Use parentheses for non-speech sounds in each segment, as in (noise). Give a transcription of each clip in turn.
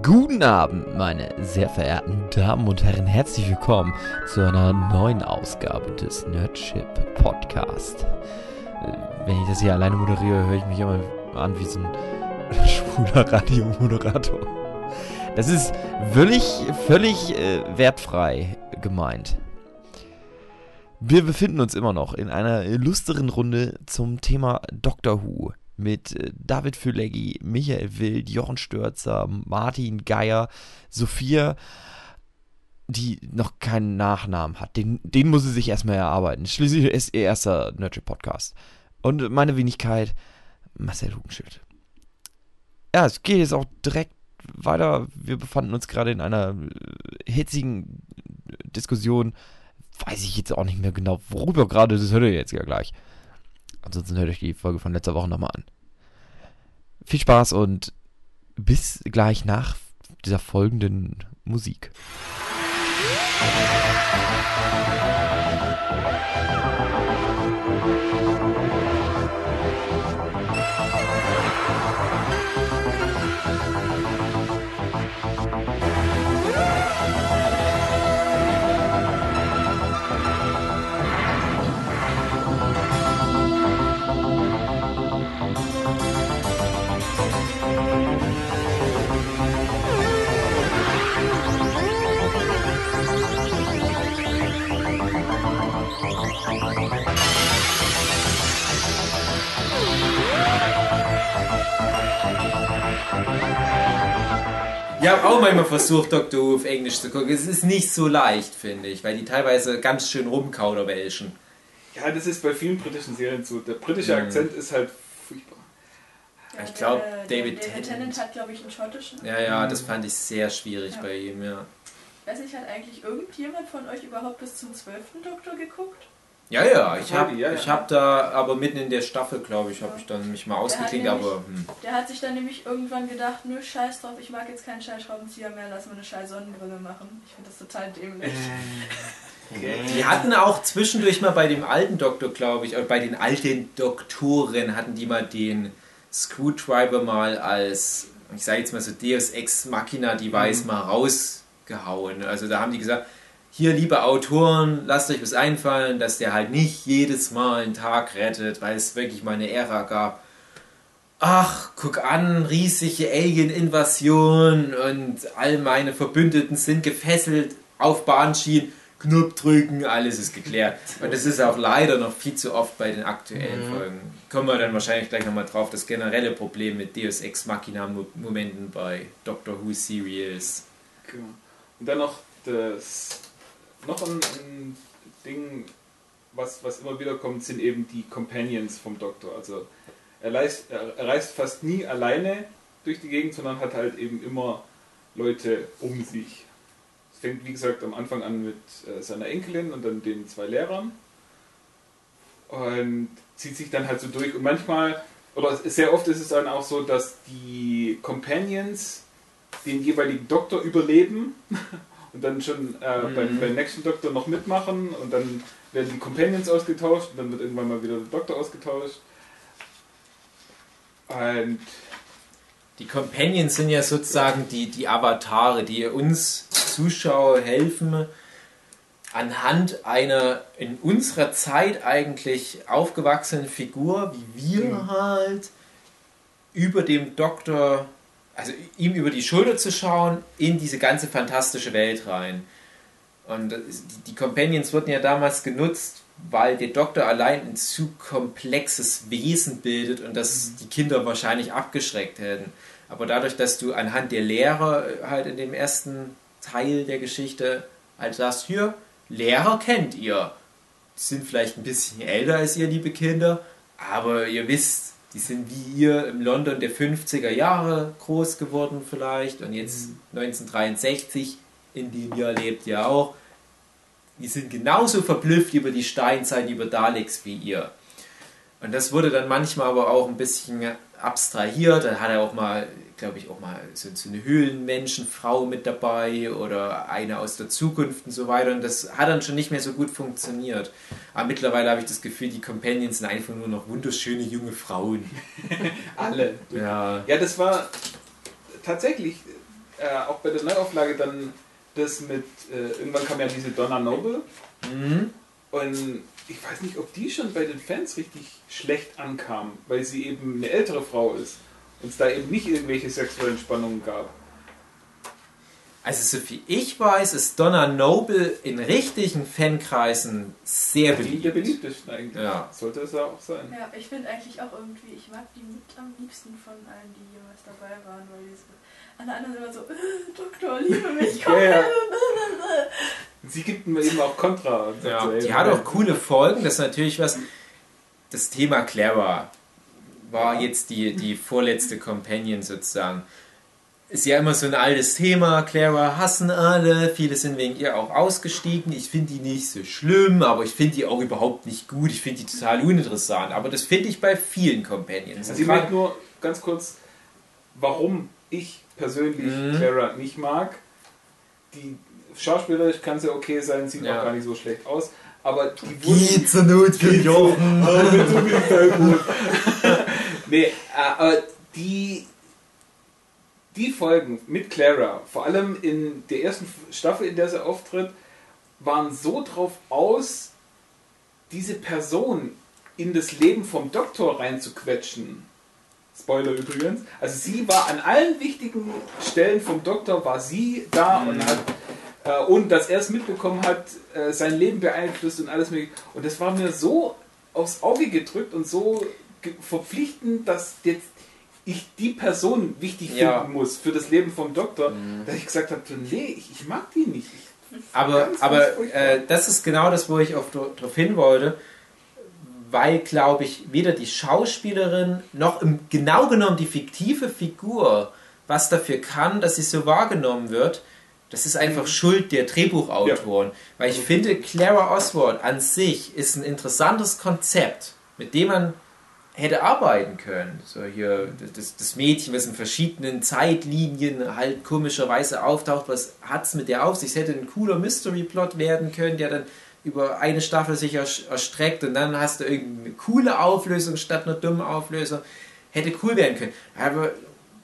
Guten Abend, meine sehr verehrten Damen und Herren. Herzlich willkommen zu einer neuen Ausgabe des Nerdship Podcast. Äh, Wenn ich das hier alleine moderiere, höre ich mich immer an wie so ein (laughs) schwuler Radiomoderator. Das ist völlig, völlig äh, wertfrei gemeint. Wir befinden uns immer noch in einer illustren Runde zum Thema Doctor Who mit äh, David Füleggi, Michael Wild, Jochen Störzer, Martin Geier, Sophia, die noch keinen Nachnamen hat. Den, den muss sie sich erstmal erarbeiten. Schließlich ist ihr erster Nerdship Podcast. Und meine Wenigkeit, Marcel Hugenschild. Ja, es geht jetzt auch direkt weiter. Wir befanden uns gerade in einer äh, hitzigen Diskussion. Weiß ich jetzt auch nicht mehr genau, worüber gerade, das hört ihr jetzt ja gleich. Ansonsten hört euch die Folge von letzter Woche nochmal an. Viel Spaß und bis gleich nach dieser folgenden Musik. Ich habe auch manchmal versucht, Dr. Who auf Englisch zu gucken. Es ist nicht so leicht, finde ich, weil die teilweise ganz schön rumkauderwelschen. Ja, das ist bei vielen britischen Serien so. Der britische Mhm. Akzent ist halt furchtbar. Ja, ich glaub, der- David der Tennant. Tennant hat, glaube ich, einen schottischen. Ja, ja, das fand ich sehr schwierig Ja. bei ihm, ja. Weiß nicht, hat eigentlich irgendjemand von euch überhaupt bis zum 12. Doktor geguckt? Ja, ja, ich habe Ja, ja. ich hab da, aber mitten in der Staffel, glaube ich, habe ich dann mich mal ausgeklingt, nämlich- aber hm. Der hat sich dann nämlich irgendwann gedacht, nö, scheiß drauf, ich mag jetzt keinen scheiß Schraubenzieher mehr, lass mal eine scheiß Sonnenbrille machen. Ich finde das total dämlich. Die hatten auch zwischendurch mal bei dem alten Doktor, glaube ich, oder bei den alten Doktoren hatten die mal den Screwdriver mal als, ich sage jetzt mal so Deus Ex Machina Device mal rausgehauen. Also da haben die gesagt, hier liebe Autoren, lasst euch was einfallen, dass der halt nicht jedes Mal einen Tag rettet, weil es wirklich mal eine Ära gab. Ach, guck an, riesige Alien-Invasion und all meine Verbündeten sind gefesselt auf Bahnschienen. Knopf drücken, alles ist geklärt. Und das ist auch leider noch viel zu oft bei den aktuellen Folgen. Kommen wir dann wahrscheinlich gleich nochmal drauf, das generelle Problem mit Deus Ex Machina Momenten bei Doctor Who Serials. Genau. Und dann noch das noch ein, ein Ding, was, was immer wieder kommt, sind eben die Companions vom Doktor. Also er reist, er, er reist fast nie alleine durch die Gegend, sondern hat halt eben immer Leute um sich. Es fängt, wie gesagt, am Anfang an mit äh, seiner Enkelin und dann den zwei Lehrern. Und zieht sich dann halt so durch. Und manchmal, oder sehr oft ist es dann auch so, dass die Companions den jeweiligen Doktor überleben (laughs) und dann schon äh, Mhm. beim, beim nächsten Doktor noch mitmachen und dann werden die Companions ausgetauscht und dann wird irgendwann mal wieder der Doktor ausgetauscht. Und Die Companions sind ja sozusagen die, die Avatare, die uns Zuschauer helfen, anhand einer in unserer Zeit eigentlich aufgewachsenen Figur, wie wir Mhm. halt, über dem Doktor, also ihm über die Schulter zu schauen, in diese ganze fantastische Welt rein. Und die, die Companions wurden ja damals genutzt, weil der Doktor allein ein zu komplexes Wesen bildet und das die Kinder wahrscheinlich abgeschreckt hätten. Aber dadurch, dass du anhand der Lehrer halt in dem ersten Teil der Geschichte halt sagst, hier, Lehrer kennt ihr. Die sind vielleicht ein bisschen älter als ihr, liebe Kinder, aber ihr wisst, die sind wie ihr im London der 50er Jahre groß geworden vielleicht und jetzt 1963, in dem Jahr lebt ihr auch. Die sind genauso verblüfft über die Steinzeit, über Daleks wie ihr. Und das wurde dann manchmal aber auch ein bisschen abstrahiert. Dann hat er auch mal, glaube ich, auch mal so, so eine Höhlenmenschenfrau mit dabei oder eine aus der Zukunft und so weiter. Und das hat dann schon nicht mehr so gut funktioniert. Aber mittlerweile habe ich das Gefühl, die Companions sind einfach nur noch wunderschöne junge Frauen. (laughs) alle. Ja. Ja, das war tatsächlich äh, auch bei der Neuauflage dann das mit, äh, irgendwann kam ja diese Donna Noble Mhm. und ich weiß nicht, ob die schon bei den Fans richtig schlecht ankam, weil sie eben eine ältere Frau ist und es da eben nicht irgendwelche sexuellen Spannungen gab. Also, so viel ich weiß, ist Donna Noble in richtigen Fankreisen sehr Die beliebt. der beliebtesten eigentlich. Ja. Sollte es ja auch sein. Ja, ich finde eigentlich auch irgendwie, ich mag die mit am liebsten von allen, die jemals dabei waren, weil die so, alle anderen sind immer so, äh, Doktor, liebe mich, komm. Ja, ja. Sie gibt mir eben auch Kontra. Ja, so, die hat auch coole Folgen. Das ist natürlich was. Das Thema Clara war jetzt die, die vorletzte Companion sozusagen. Ist ja immer so ein altes Thema. Clara hassen alle. Viele sind wegen ihr auch ausgestiegen. Ich finde die nicht so schlimm, aber ich finde die auch überhaupt nicht gut. Ich finde die total uninteressant. Aber das finde ich bei vielen Companions. Also ich merke nur ganz kurz, warum ich persönlich Mhm. Clara nicht mag. Die schauspielerisch kann sie okay sein, sieht Ja. auch gar nicht so schlecht aus. Aber die wurden Geht zur Not für Jochen. (laughs) nee, äh, aber die, die Folgen mit Clara, vor allem in der ersten Staffel, in der sie auftritt, waren so drauf aus, diese Person in das Leben vom Doktor reinzuquetschen. Spoiler übrigens. Also sie war an allen wichtigen Stellen vom Doktor, war sie da und hat äh, und dass er es mitbekommen hat, äh, sein Leben beeinflusst und alles mögliche. Und das war mir so aufs Auge gedrückt und so verpflichtend, dass jetzt ich die Person wichtig Ja. finden muss für das Leben vom Doktor, dass ich gesagt habe, nee, ich, ich mag die nicht. Aber, Ganz, ganz aber furchtbar. äh, das ist genau das, wo ich darauf hin wollte, weil, glaube ich, weder die Schauspielerin noch im, genau genommen die fiktive Figur was dafür kann, dass sie so wahrgenommen wird. Das ist einfach Schuld der Drehbuchautoren. Weil ich finde, Clara Oswald an sich ist ein interessantes Konzept, mit dem man hätte arbeiten können. So hier das, das Mädchen, was in verschiedenen Zeitlinien halt komischerweise auftaucht, was hat es mit der auf sich? Es hätte ein cooler Mystery-Plot werden können, der dann über eine Staffel sich erstreckt und dann hast du irgendeine coole Auflösung statt einer dummen Auflösung. Hätte cool werden können. Aber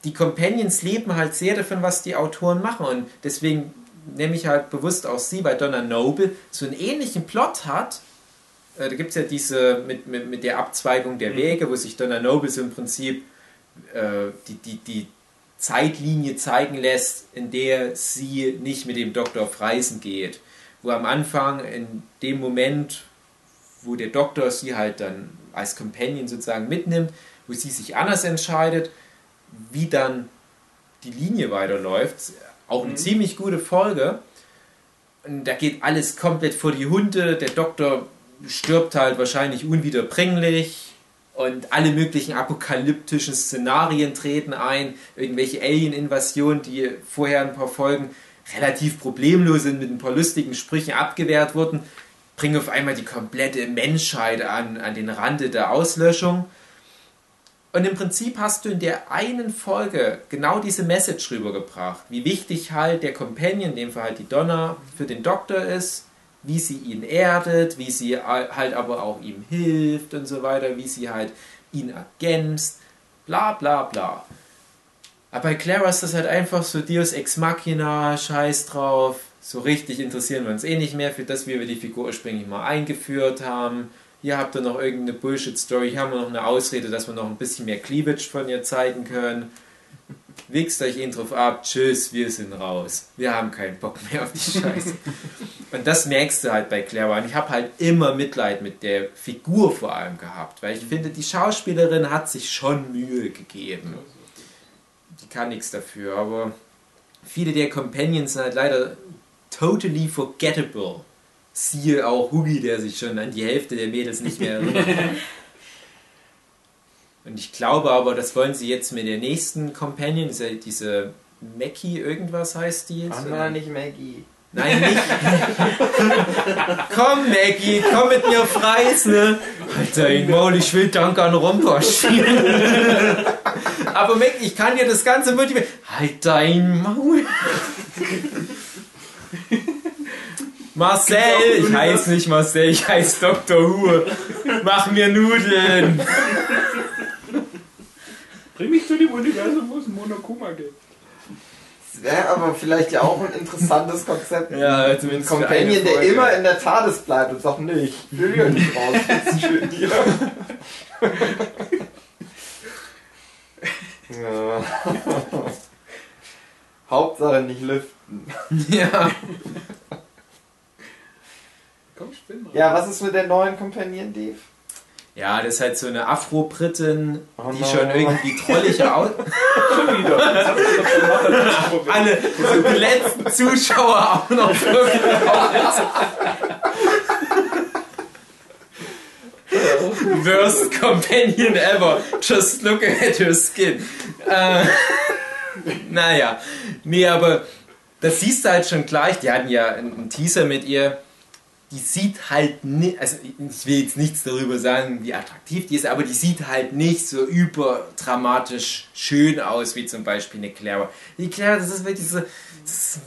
die Companions leben halt sehr davon, was die Autoren machen und deswegen nehme ich halt bewusst auch sie, weil Donna Noble so einen ähnlichen Plot hat, da gibt es ja diese mit, mit, mit der Abzweigung der Wege, wo sich Donna Noble so im Prinzip äh, die, die, die Zeitlinie zeigen lässt, in der sie nicht mit dem Doktor auf Reisen geht. Wo am Anfang, in dem Moment, wo der Doktor sie halt dann als Companion sozusagen mitnimmt, wo sie sich anders entscheidet, wie dann die Linie weiterläuft. Auch eine ziemlich gute Folge. Und da geht alles komplett vor die Hunde. Der Doktor stirbt halt wahrscheinlich unwiederbringlich und alle möglichen apokalyptischen Szenarien treten ein. Irgendwelche Alien-Invasionen, die vorher ein paar Folgen relativ problemlos sind, mit ein paar lustigen Sprüchen abgewehrt wurden, bringen auf einmal die komplette Menschheit an, an den Rande der Auslöschung. Und im Prinzip hast du in der einen Folge genau diese Message rübergebracht, wie wichtig halt der Companion, in dem Fall halt die Donna, für den Doktor ist, wie sie ihn erdet, wie sie halt aber auch ihm hilft und so weiter, wie sie halt ihn ergänzt, bla bla bla. Aber bei Clara ist das halt einfach so Deus Ex Machina, Scheiß drauf, so richtig interessieren wir uns eh nicht mehr für das, wie wir die Figur ursprünglich mal eingeführt haben. Hier habt ihr noch irgendeine Bullshit-Story, hier haben wir noch eine Ausrede, dass wir noch ein bisschen mehr Cleavage von ihr zeigen können. Wichst euch ihn drauf ab, tschüss, wir sind raus. Wir haben keinen Bock mehr auf die (laughs) Scheiße. Und das merkst du halt bei Clara. Und ich habe halt immer Mitleid mit der Figur vor allem gehabt, weil ich finde, die Schauspielerin hat sich schon Mühe gegeben. Die kann nichts dafür, aber viele der Companions sind halt leider totally forgettable. Siehe auch Hugi, der sich schon an die Hälfte der Mädels nicht mehr (laughs) erinnert. Und ich glaube aber, das wollen sie jetzt mit der nächsten Companion, diese, diese Mackie irgendwas heißt die jetzt. Ach nein, nicht Maggie. Nein, nicht. (laughs) komm, Maggie, komm mit mir auf Reisen. Ne? Alter, ich Maul, ich will Danganronpa spielen. (laughs) Aber Maggie, ich kann dir das Ganze motivieren. Halt dein Maul. (laughs) Marcel, ich heiße nicht Marcel, ich heiße Dr. Hu. Mach mir Nudeln. Bring mich zu dem Universum, wo es Monokuma gibt. Das wäre aber vielleicht ja auch ein interessantes Konzept. Ja, zumindest Ein für eine Companion, der Folge. immer in der TARDIS bleibt und sagt, nee, ich will hier nicht raus. Das ist schön hier. (laughs) Ja. Hauptsache nicht lüften. Ja. Komm, spinn mal. Ja, was ist mit der neuen Companion, Dave? Ja, das ist halt so eine Afro-Britin, Oh die no. schon irgendwie trollige Augen. (laughs) Schon wieder. Das. (laughs) Alle die letzten Zuschauer auch noch wirklich. (laughs) Worst companion ever. Just look at her skin. Äh, naja. Nee, aber das siehst du halt schon gleich. Die hatten ja einen Teaser mit ihr. Die sieht halt nicht, also ich will jetzt nichts darüber sagen, wie attraktiv die ist, aber die sieht halt nicht so überdramatisch schön aus, wie zum Beispiel eine Clara. Die Clara, das ist wirklich so,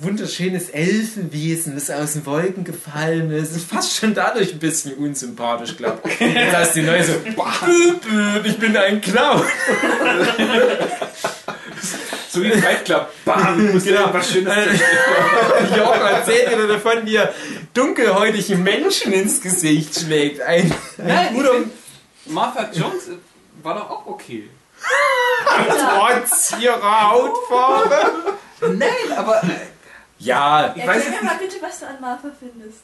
wunderschönes Elfenwesen, das aus den Wolken gefallen ist. Ist fast schon dadurch ein bisschen unsympathisch, glaube ich. Jetzt du die neue so, "Büb, büb, ich bin ein Clown. So wie Fight Club. Bam, muss Genau. was Schönes (laughs) Jochen erzählt dir davon, wie er dunkelhäutigen Menschen ins Gesicht schlägt. Ein, ein Nein, guter Martha Jones war doch auch okay. (laughs) Trotz ihrer Hautfarbe. Nein, aber äh, Ja, ich weiß nicht, mal bitte, was du an Martha findest.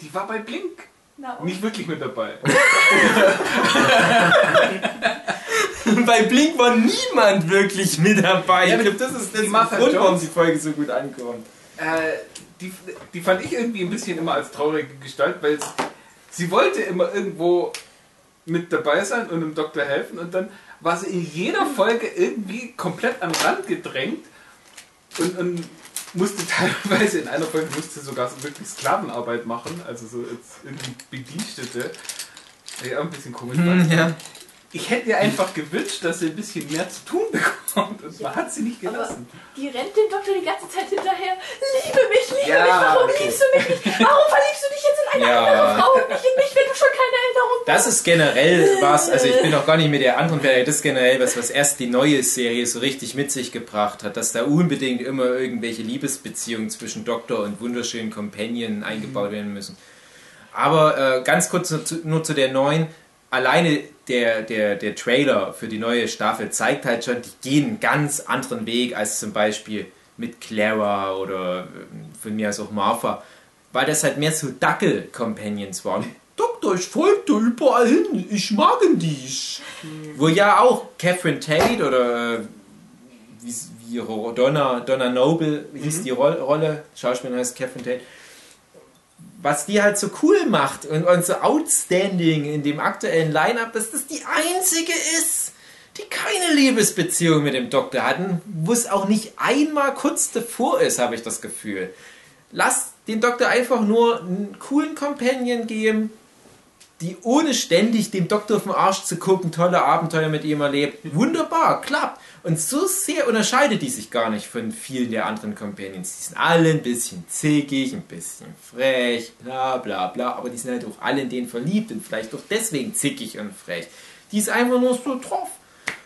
die war bei Blink Na, und? nicht wirklich mit dabei. (laughs) (laughs) bei Blink war niemand wirklich mit dabei. Ja, ich glaube, das ist das die Martha Grund, warum Jones- die Folge so gut ankommt. Äh, die, die fand ich irgendwie ein bisschen immer als traurige Gestalt, weil sie, sie wollte immer irgendwo mit dabei sein und dem Doktor helfen und dann war sie in jeder Folge irgendwie komplett an den Rand gedrängt und, und musste (laughs) teilweise in einer Folge musste sogar so wirklich Sklavenarbeit machen, also so irgendwie Bedienstete. Ja, ein bisschen komisch. fand. ja. Ich hätte ihr einfach gewünscht, dass sie ein bisschen mehr zu tun bekommt und man hat sie nicht gelassen. Die rennt dem Doktor die ganze Zeit hinterher. Liebe mich, liebe Ja, mich, warum okay. liebst du mich nicht? Warum verliebst du dich jetzt in eine Ja. andere Frau und nicht in mich, wenn du schon keine Erinnerung Das ist generell was, also ich bin noch gar nicht mit der anderen Serie, das ist generell was, was erst die neue Serie so richtig mit sich gebracht hat, dass da unbedingt immer irgendwelche Liebesbeziehungen zwischen Doktor und wunderschönen Companion eingebaut werden müssen. Aber äh, ganz kurz nur zu, nur zu der neuen, alleine der, der, der Trailer für die neue Staffel zeigt halt schon, die gehen einen ganz anderen Weg als zum Beispiel mit Clara oder äh, von mir aus auch Martha, weil das halt mehr so Dackel-Companions waren. Doktor, ich folge dir überall hin, ich mag dich. Wo ja auch Catherine Tate oder äh, wie, wie Donna, Donna Noble hieß die Ro Rolle, Schauspielerin heißt Catherine Tate, was die halt so cool macht und, und so outstanding in dem aktuellen Line-Up, dass das die einzige ist, die keine Liebesbeziehung mit dem Doktor hatten, wo es auch nicht einmal kurz davor ist, habe ich das Gefühl. Lass den Doktor einfach nur einen coolen Companion geben, die ohne ständig dem Doktor auf den Arsch zu gucken, tolle Abenteuer mit ihm erlebt. Wunderbar, klappt. Und so sehr unterscheidet die sich gar nicht von vielen der anderen Companions. Die sind alle ein bisschen zickig, ein bisschen frech, bla bla bla, aber die sind halt auch alle in den verliebt und vielleicht auch deswegen zickig und frech. Die ist einfach nur so drauf.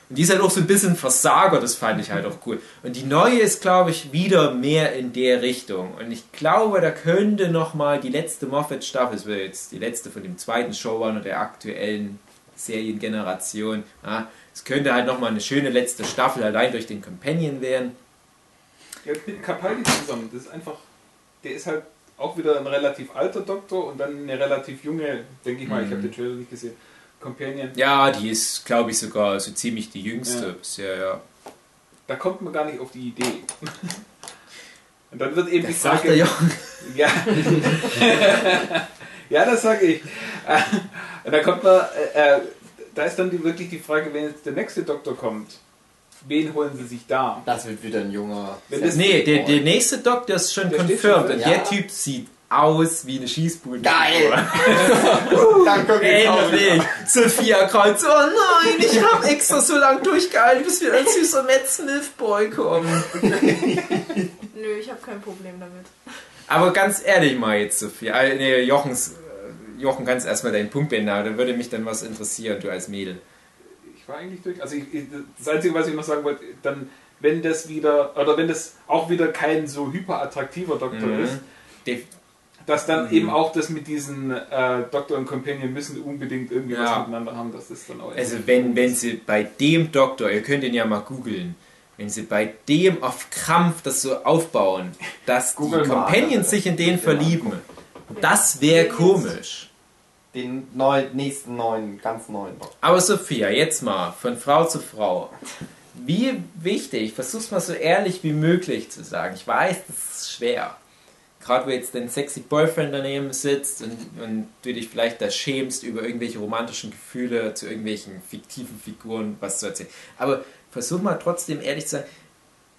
Und die ist halt auch so ein bisschen Versager, das fand ich halt auch cool. Und die neue ist, glaube ich, wieder mehr in der Richtung. Und ich glaube, da könnte nochmal die letzte Moffat-Staffel, das wäre jetzt die letzte von dem zweiten Showrunner der aktuellen Seriengeneration, ja, es könnte halt nochmal eine schöne letzte Staffel allein durch den Companion werden. Ja, mit Capaldi zusammen. Das ist einfach, der ist halt auch wieder ein relativ alter Doktor und dann eine relativ junge, denke ich mal, ich habe den Trailer nicht gesehen, Companion. Ja, die ist, glaube ich, sogar so ziemlich die jüngste Ja. bisher, ja. Da kommt man gar nicht auf die Idee. (laughs) Und dann wird eben die Das sagt Frage. der Jochen. Ja. (laughs) (laughs) ja, das sage ich. Und da kommt man, äh, äh, da ist dann die, wirklich die Frage, wenn jetzt der nächste Doktor kommt, wen holen sie sich da? Das wird wieder ein junger. Wenn das- Nee, der, der nächste Doktor ist schon Der confirmed schon und fest. der Ja. Typ sieht aus wie eine Schießbude. Geil! (laughs) Dann guck ich. Endlich! Sophia Kreuz, oh nein, ich habe extra so lange durchgehalten, bis wir ein süßer Matt Smith Boy kommen. Nö, ich habe kein Problem damit. Aber ganz ehrlich mal jetzt, Sophia, äh, nee, Jochens, Jochen, kannst erstmal deinen Punkt beenden, da würde mich dann was interessieren, du als Mädel. Ich war eigentlich durch. Also ich, das Einzige, was ich noch sagen wollte, dann wenn das wieder, oder wenn das auch wieder kein so hyperattraktiver Doktor Mhm. ist, De- dass dann Mhm. eben auch das mit diesen äh, Doktor und Companion müssen unbedingt irgendwie Ja. was miteinander haben, dass das dann auch Also wenn, wenn sie bei dem Doktor, ihr könnt ihn ja mal googeln, wenn sie bei dem auf Krampf das so aufbauen, dass die. Companions sich in den verlieben, das wäre komisch. Den neuen, nächsten neuen, ganz neuen Doktor. Aber Sophia, jetzt mal von Frau zu Frau. Wie wichtig, versuch's mal so ehrlich wie möglich zu sagen. Ich weiß, das ist schwer. Gerade wo jetzt dein sexy Boyfriend daneben sitzt und, und du dich vielleicht da schämst, über irgendwelche romantischen Gefühle zu irgendwelchen fiktiven Figuren was zu erzählen. Aber versuch mal trotzdem ehrlich zu sein,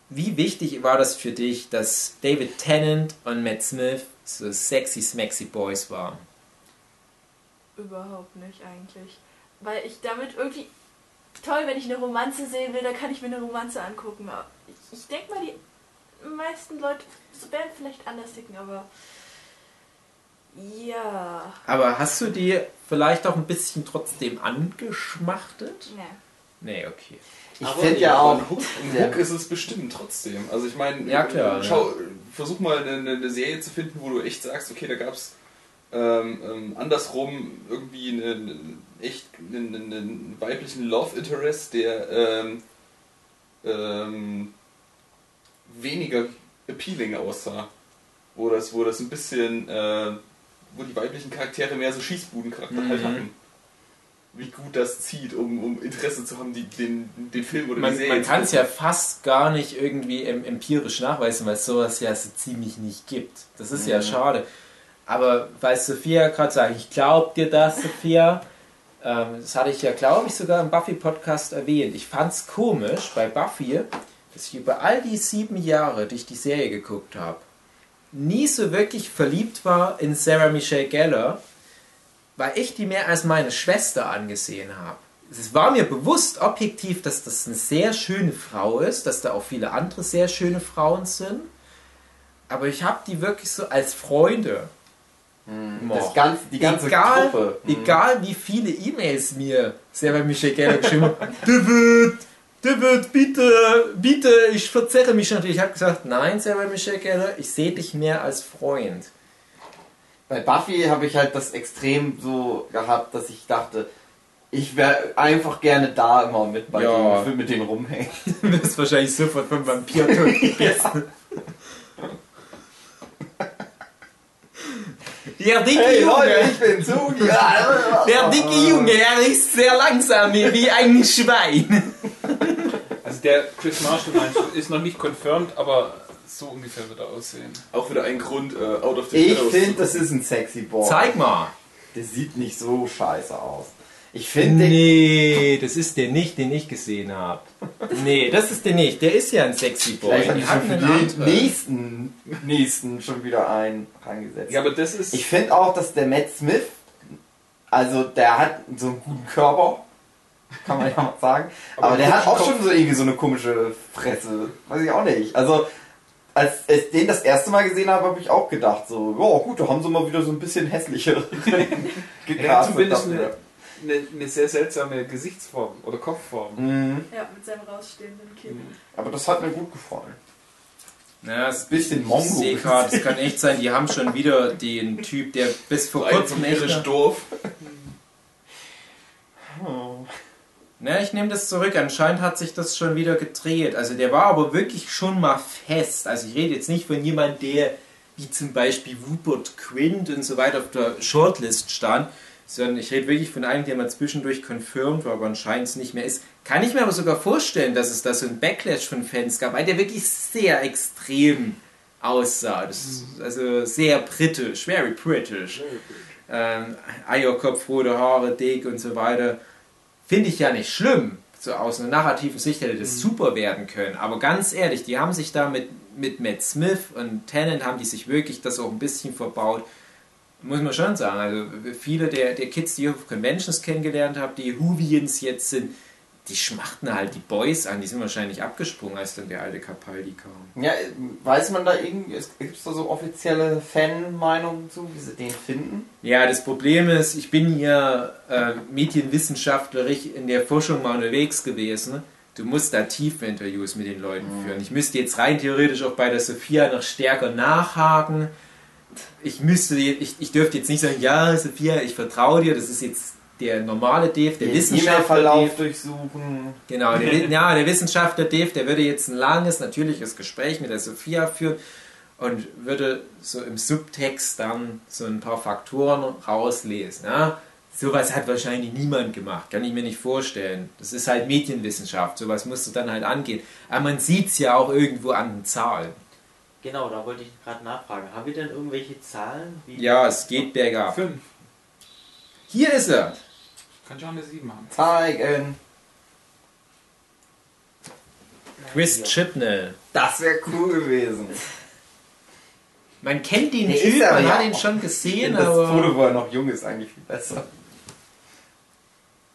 wie wichtig war das für dich, dass David Tennant und Matt Smith so sexy, smaxy Boys waren? Überhaupt nicht eigentlich. Weil ich damit irgendwie. Toll, wenn ich eine Romanze sehen will, dann kann ich mir eine Romanze angucken. Aber Ich, ich denke mal, die meisten Leute werden vielleicht anders ticken, aber. Ja. Aber hast du die vielleicht auch ein bisschen trotzdem angeschmachtet? Ne. Nee, okay. Ich finde ja auch. Ein Hook, ein Ja. Hook ist es bestimmt trotzdem. Also ich meine, Ja, klar, schau, versuch mal eine, eine Serie zu finden, wo du echt sagst, okay, da gab es ähm, ähm, andersrum irgendwie eine, eine, echt einen, einen, einen weiblichen Love Interest, der ähm, ähm, weniger appealing aussah. Wo das, wo das ein bisschen, äh, wo die weiblichen Charaktere mehr so Schießbudencharakter halt Mhm. hatten. Wie gut das zieht, um, um Interesse zu haben, die, den, den Film oder die Man, Serie man kann es ja fast gar nicht irgendwie em empirisch nachweisen, weil es sowas ja so ziemlich nicht gibt. Das ist ja Mhm. schade. Aber weil Sophia gerade sagt, ich glaub dir das, Sophia, ähm, das hatte ich ja, glaube ich, sogar im Buffy-Podcast erwähnt. Ich fand es komisch bei Buffy, dass ich über all die sieben Jahre, die ich die Serie geguckt habe, nie so wirklich verliebt war in Sarah Michelle Gellar, weil ich die mehr als meine Schwester angesehen habe. Es war mir bewusst objektiv, dass das eine sehr schöne Frau ist, dass da auch viele andere sehr schöne Frauen sind. Aber ich habe die wirklich so als Freunde. Das ganze, die ganze egal, Gruppe. Mhm. egal wie viele E-Mails mir selber Michel Geller geschrieben hat, David, David, bitte, bitte, ich verzerre mich natürlich. Ich habe gesagt, nein, selber Michel Geller, ich sehe dich mehr als Freund. Bei Buffy habe ich halt das extrem so gehabt, dass ich dachte, ich wäre einfach gerne da immer mit bei Ja. denen, mit denen rumhängen. (laughs) Du wirst wahrscheinlich sofort vom Vampir tot (laughs) gegessen. Der dicke Junge, ich bin zu. Ja. der dicke Junge, er ist sehr langsam wie ein Schwein. Also der Chris Marshall meinst du, ist noch nicht confirmed, aber so ungefähr wird er aussehen. Auch wieder ein Grund, äh, out of the Ich finde, das ist ein sexy Boy. Zeig mal. Der sieht nicht so scheiße aus. Ich finde, Nee, das ist der nicht, den ich gesehen habe. Nee, das ist der nicht. Der ist ja ein sexy Boy. vielleicht für einen den nächsten, nächsten schon wieder einen rangesetzt. Ja, aber das ist. Ich finde auch, dass der Matt Smith, also der hat so einen guten Körper, kann man ja mal sagen. (laughs) Aber, Aber der hat auch schon so irgendwie so eine komische Fresse. Weiß ich auch nicht. Also, als ich den das erste Mal gesehen habe, habe ich auch gedacht, so, ja gut, da haben sie mal wieder so ein bisschen hässliche er hat zumindest eine, eine, eine sehr seltsame Gesichtsform oder Kopfform. Mhm. Ja, mit seinem rausstehenden Kinn. Aber das hat mir gut gefallen. Ja, das Bisschen Ich Mongo. gerade, es kann echt sein, die haben schon wieder den Typ, der bis vor Ein kurzem echt... Oh. (laughs) Na, ich nehme das zurück. Anscheinend hat sich das schon wieder gedreht. Also der war aber wirklich schon mal fest. Also ich rede jetzt nicht von jemand, der wie zum Beispiel Rupert Quint und so weiter auf der Shortlist stand, sondern ich rede wirklich von einem, der mal zwischendurch confirmed war, aber anscheinend es nicht mehr ist. Kann ich mir aber sogar vorstellen, dass es da so einen Backlash von Fans gab, weil der wirklich sehr extrem aussah. Ist also sehr britisch, very british. Ähm, Eierkopf, rote Haare, dick und so weiter. Finde ich ja nicht schlimm. So aus einer narrativen Sicht hätte das super werden können. Aber ganz ehrlich, die haben sich da mit, mit Matt Smith und Tennant haben die sich wirklich das auch ein bisschen verbaut. Muss man schon sagen. Also viele der, der Kids, die ich auf Conventions kennengelernt habe, die Whovians jetzt sind, die schmachten halt die Boys an. Die sind wahrscheinlich abgesprungen, als dann der alte Capaldi kam. Ja, weiß man da irgendwie, gibt es da so offizielle Fan-Meinungen zu, wie sie den finden? Ja, das Problem ist, ich bin hier äh, medienwissenschaftlerisch in der Forschung mal unterwegs gewesen. du musst da Tiefen-Interviews mit den Leuten führen. Ich müsste jetzt rein theoretisch auch bei der Sophia noch stärker nachhaken. Ich müsste, ich, ich dürfte jetzt nicht sagen, ja, Sophia, ich vertraue dir, das ist jetzt der normale Dave, der Den Wissenschaftler Dave. durchsuchen. Genau, der, (laughs) ja, der Wissenschaftler Dave, der würde jetzt ein langes, natürliches Gespräch mit der Sophia führen und würde so im Subtext dann so ein paar Faktoren rauslesen. Ja? Sowas hat wahrscheinlich niemand gemacht, kann ich mir nicht vorstellen. Das ist halt Medienwissenschaft, sowas musst du dann halt angehen. Aber man sieht es ja auch irgendwo an den Zahlen. Genau, da wollte ich gerade nachfragen. Haben wir denn irgendwelche Zahlen? Wie Ja, es geht bergab. Fünf. Hier ist er. Kann ich auch eine sieben haben. Zeigen. Chris Ja. Chibnall. Das wäre cool gewesen. Man kennt den Der Typ, ist aber man ja hat ihn auch- schon gesehen, das aber... Foto, wo er noch jung ist, eigentlich viel besser.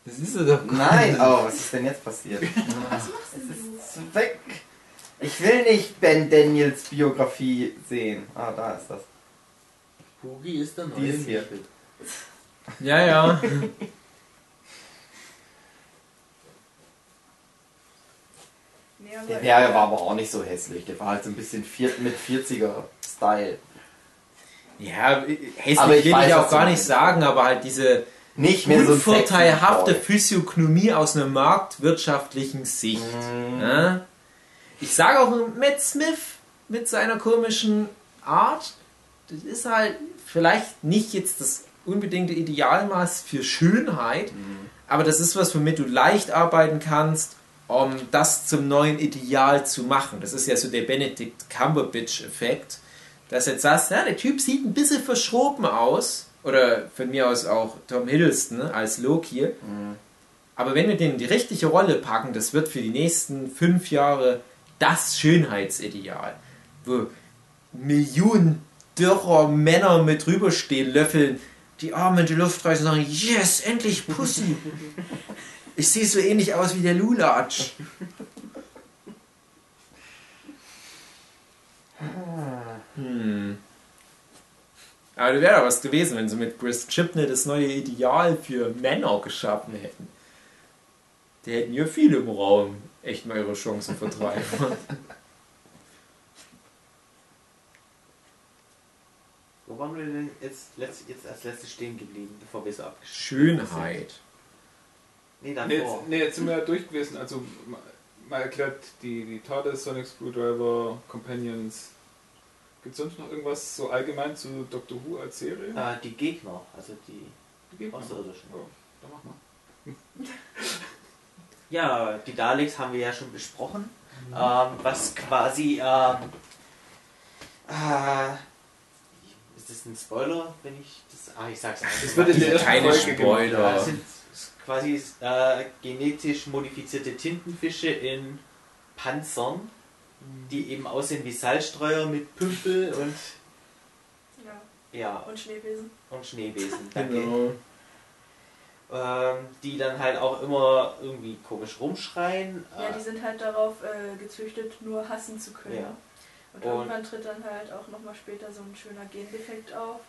Das ist er doch Nein, oh, was ist denn jetzt passiert? (laughs) Was machst Es du? ist weg. Ich will nicht Ben Daniels Biografie sehen. Ah, da ist das. Hugi ist der Die neue ist hier. Michel. Ja, ja. Der war aber auch nicht so hässlich. Der war halt so ein bisschen vier, mit 40er-Style. Ja, hässlich Aber ich will weiß, ich auch gar nicht sagen, aber halt diese Nicht mehr so unvorteilhafte sexy Physiognomie aus einer marktwirtschaftlichen Sicht. Mhm. Ja? Ich sage auch Matt Smith mit seiner komischen Art, das ist halt vielleicht nicht jetzt das unbedingte Idealmaß für Schönheit, Mhm. aber das ist was, womit du leicht arbeiten kannst, um das zum neuen Ideal zu machen. Das ist ja so der Benedict Cumberbatch-Effekt, dass jetzt sagst, ja, der Typ sieht ein bisschen verschroben aus, oder von mir aus auch Tom Hiddleston ne, als Loki, Mhm. aber wenn wir den in die richtige Rolle packen, das wird für die nächsten fünf Jahre das Schönheitsideal, wo Millionen dürrer Männer mit drüber stehen, löffeln, die Arme in die Luft reißen und sagen, yes, endlich Pussy. (laughs) Ich sehe so ähnlich aus wie der Lulatsch. Hm. Aber das wäre doch was gewesen, wenn sie mit Chris Chipney das neue Ideal für Männer geschaffen hätten. Die hätten ja viele im Raum echt mal ihre Chancen vertreiben. Wo waren wir denn jetzt, letzt, jetzt als letztes stehen geblieben, bevor wir so abgeschlossen Schönheit. Nee, Nee, davor. jetzt, nee, jetzt sind wir ja durch gewesen. Also ma- mal erklärt die, die TARDIS, Sonic Screwdriver, Companions. Gibt es sonst noch irgendwas so allgemein zu Doctor Who als Serie? Äh, die Gegner, also die Die Gegner. Außerirdischen. Oh, dann mach mal. (laughs) Ja, die Daleks haben wir ja schon besprochen. Ähm, was quasi. Ähm, äh, ist das ein Spoiler, wenn ich das. Ah, ich sag's einfach. Das wird in der ersten Keine Folge. Spoiler. Das sind quasi äh, genetisch modifizierte Tintenfische in Panzern, die eben aussehen wie Salzstreuer mit Pümpel und Ja, ja und Schneebesen. und Schneebesen. Danke. Genau. Ähm, die dann halt auch immer irgendwie komisch rumschreien. Ja, die sind halt darauf äh, gezüchtet, nur hassen zu können. Ja. Und, Und- irgendwann tritt dann halt auch nochmal später so ein schöner Gendefekt auf,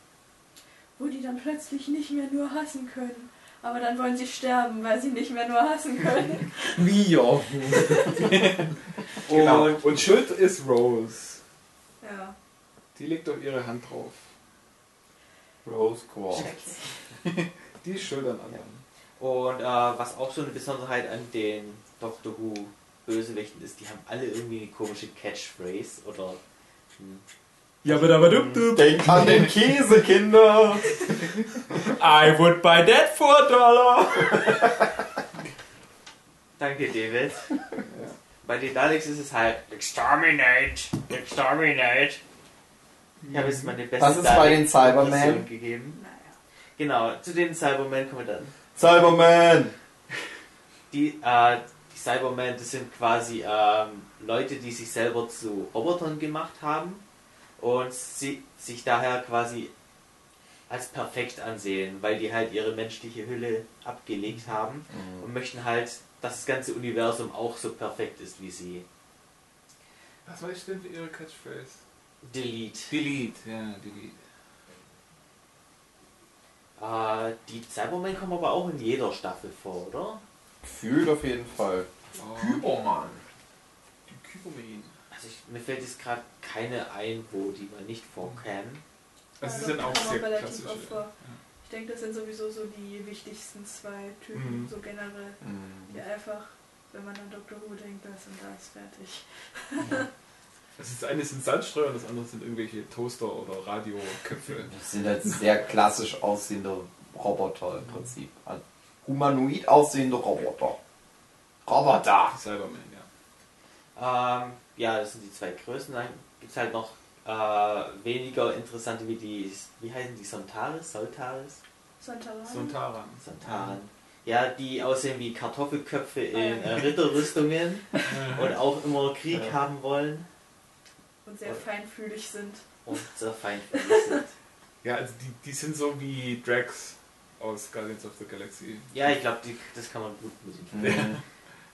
wo die dann plötzlich nicht mehr nur hassen können. Aber dann wollen sie sterben, weil sie nicht mehr nur hassen können. (laughs) Wie ja. (laughs) Genau. Und Und Schuld ist Rose. ja. Die legt auf ihre Hand drauf. Rose Quartz. (laughs) Die ist schuld an anderen. Und äh, was auch so eine Besonderheit an den Doctor Who Bösewichten ist, die haben alle irgendwie eine komische Catchphrase oder hm, Ja, aber da. Denk an den Käse, Kinder! (laughs) I would buy that for a dollar. (laughs) Danke, David. Bei den Daleks ist es halt Exterminate, Exterminate. Ich habe jetzt meine beste Was ist bei den Cybermen? gegeben. Genau, zu den Cybermen kommen wir dann. Cyberman! Die, äh, die Cybermen, das sind quasi ähm, Leute, die sich selber zu Robotern gemacht haben und sie, sich daher quasi als perfekt ansehen, weil die halt ihre menschliche Hülle abgelegt haben und möchten halt, dass das ganze Universum auch so perfekt ist wie sie. Was war denn für ihre Catchphrase? Delete. Delete, ja, delete. Äh, die Cybermen kommen aber auch in jeder Staffel vor, oder? Gefühlt auf jeden Fall. Übermann. Die Kybermen. Also ich, mir fällt jetzt gerade keine ein, wo die man nicht vorkämen. Das Ja, sind doch, auch sehr vor. Ich denke, das sind sowieso so die wichtigsten zwei Typen, Mhm. so generell. Mhm. Die einfach, wenn man an Dr. Who denkt, das und das fertig. (laughs) Das, ist, eine sind Salzstreuer und das andere sind irgendwelche Toaster oder Radioköpfe. Das sind halt sehr klassisch aussehende Roboter im Prinzip. Also humanoid aussehende Roboter. Roboter! Die Cybermen, ja. Ähm, ja, das sind die zwei Größen. Dann gibt es halt noch äh, weniger interessante wie die, wie heißen die, Sontaris? Soltaris? Santaran. So ein Taran. Sontaran. Ja, die aussehen wie Kartoffelköpfe in Ah, ja. äh, Ritterrüstungen (laughs) und auch immer Krieg Ja. haben wollen Und sehr feinfühlig sind. und sehr (laughs) feindlich sind. Ja, also die, die sind so wie Drax aus Guardians of the Galaxy. Ja, ich glaube, das kann man gut mit ihnen. Mhm.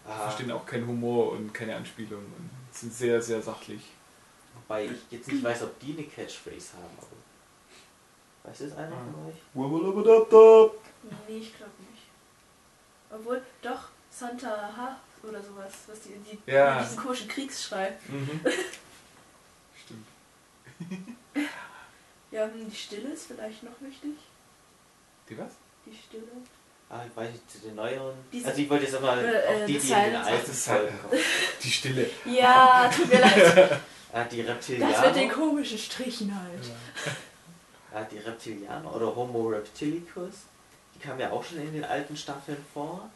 Äh, verstehen auch keinen Humor und keine Anspielung und sind sehr, sehr sachlich. wobei ich jetzt nicht weiß, ob die eine Catchphrase haben. Aber weiß das einer von euch? Wubbelubbedubbdub. Nee, ich glaube nicht. Obwohl, doch, Santa Ha oder sowas, was die, die Ja. diesen komischen Kriegsschrei. Mhm. (laughs) (laughs) Ja, hm, die Stille ist vielleicht noch wichtig. Die was? Die Stille. Ah, ich weiß nicht, zu den neueren. Diese- also ich wollte jetzt aber Äh, auf die, The die in den alten Folgen kommen. (laughs) Die Stille. Ja, tut mir leid. (laughs) Ah, die Das mit den Reptilianer. komischen Strichen halt. Ah, die Reptilianer oder Homo reptilicus. Die kamen ja auch schon in den alten Staffeln vor.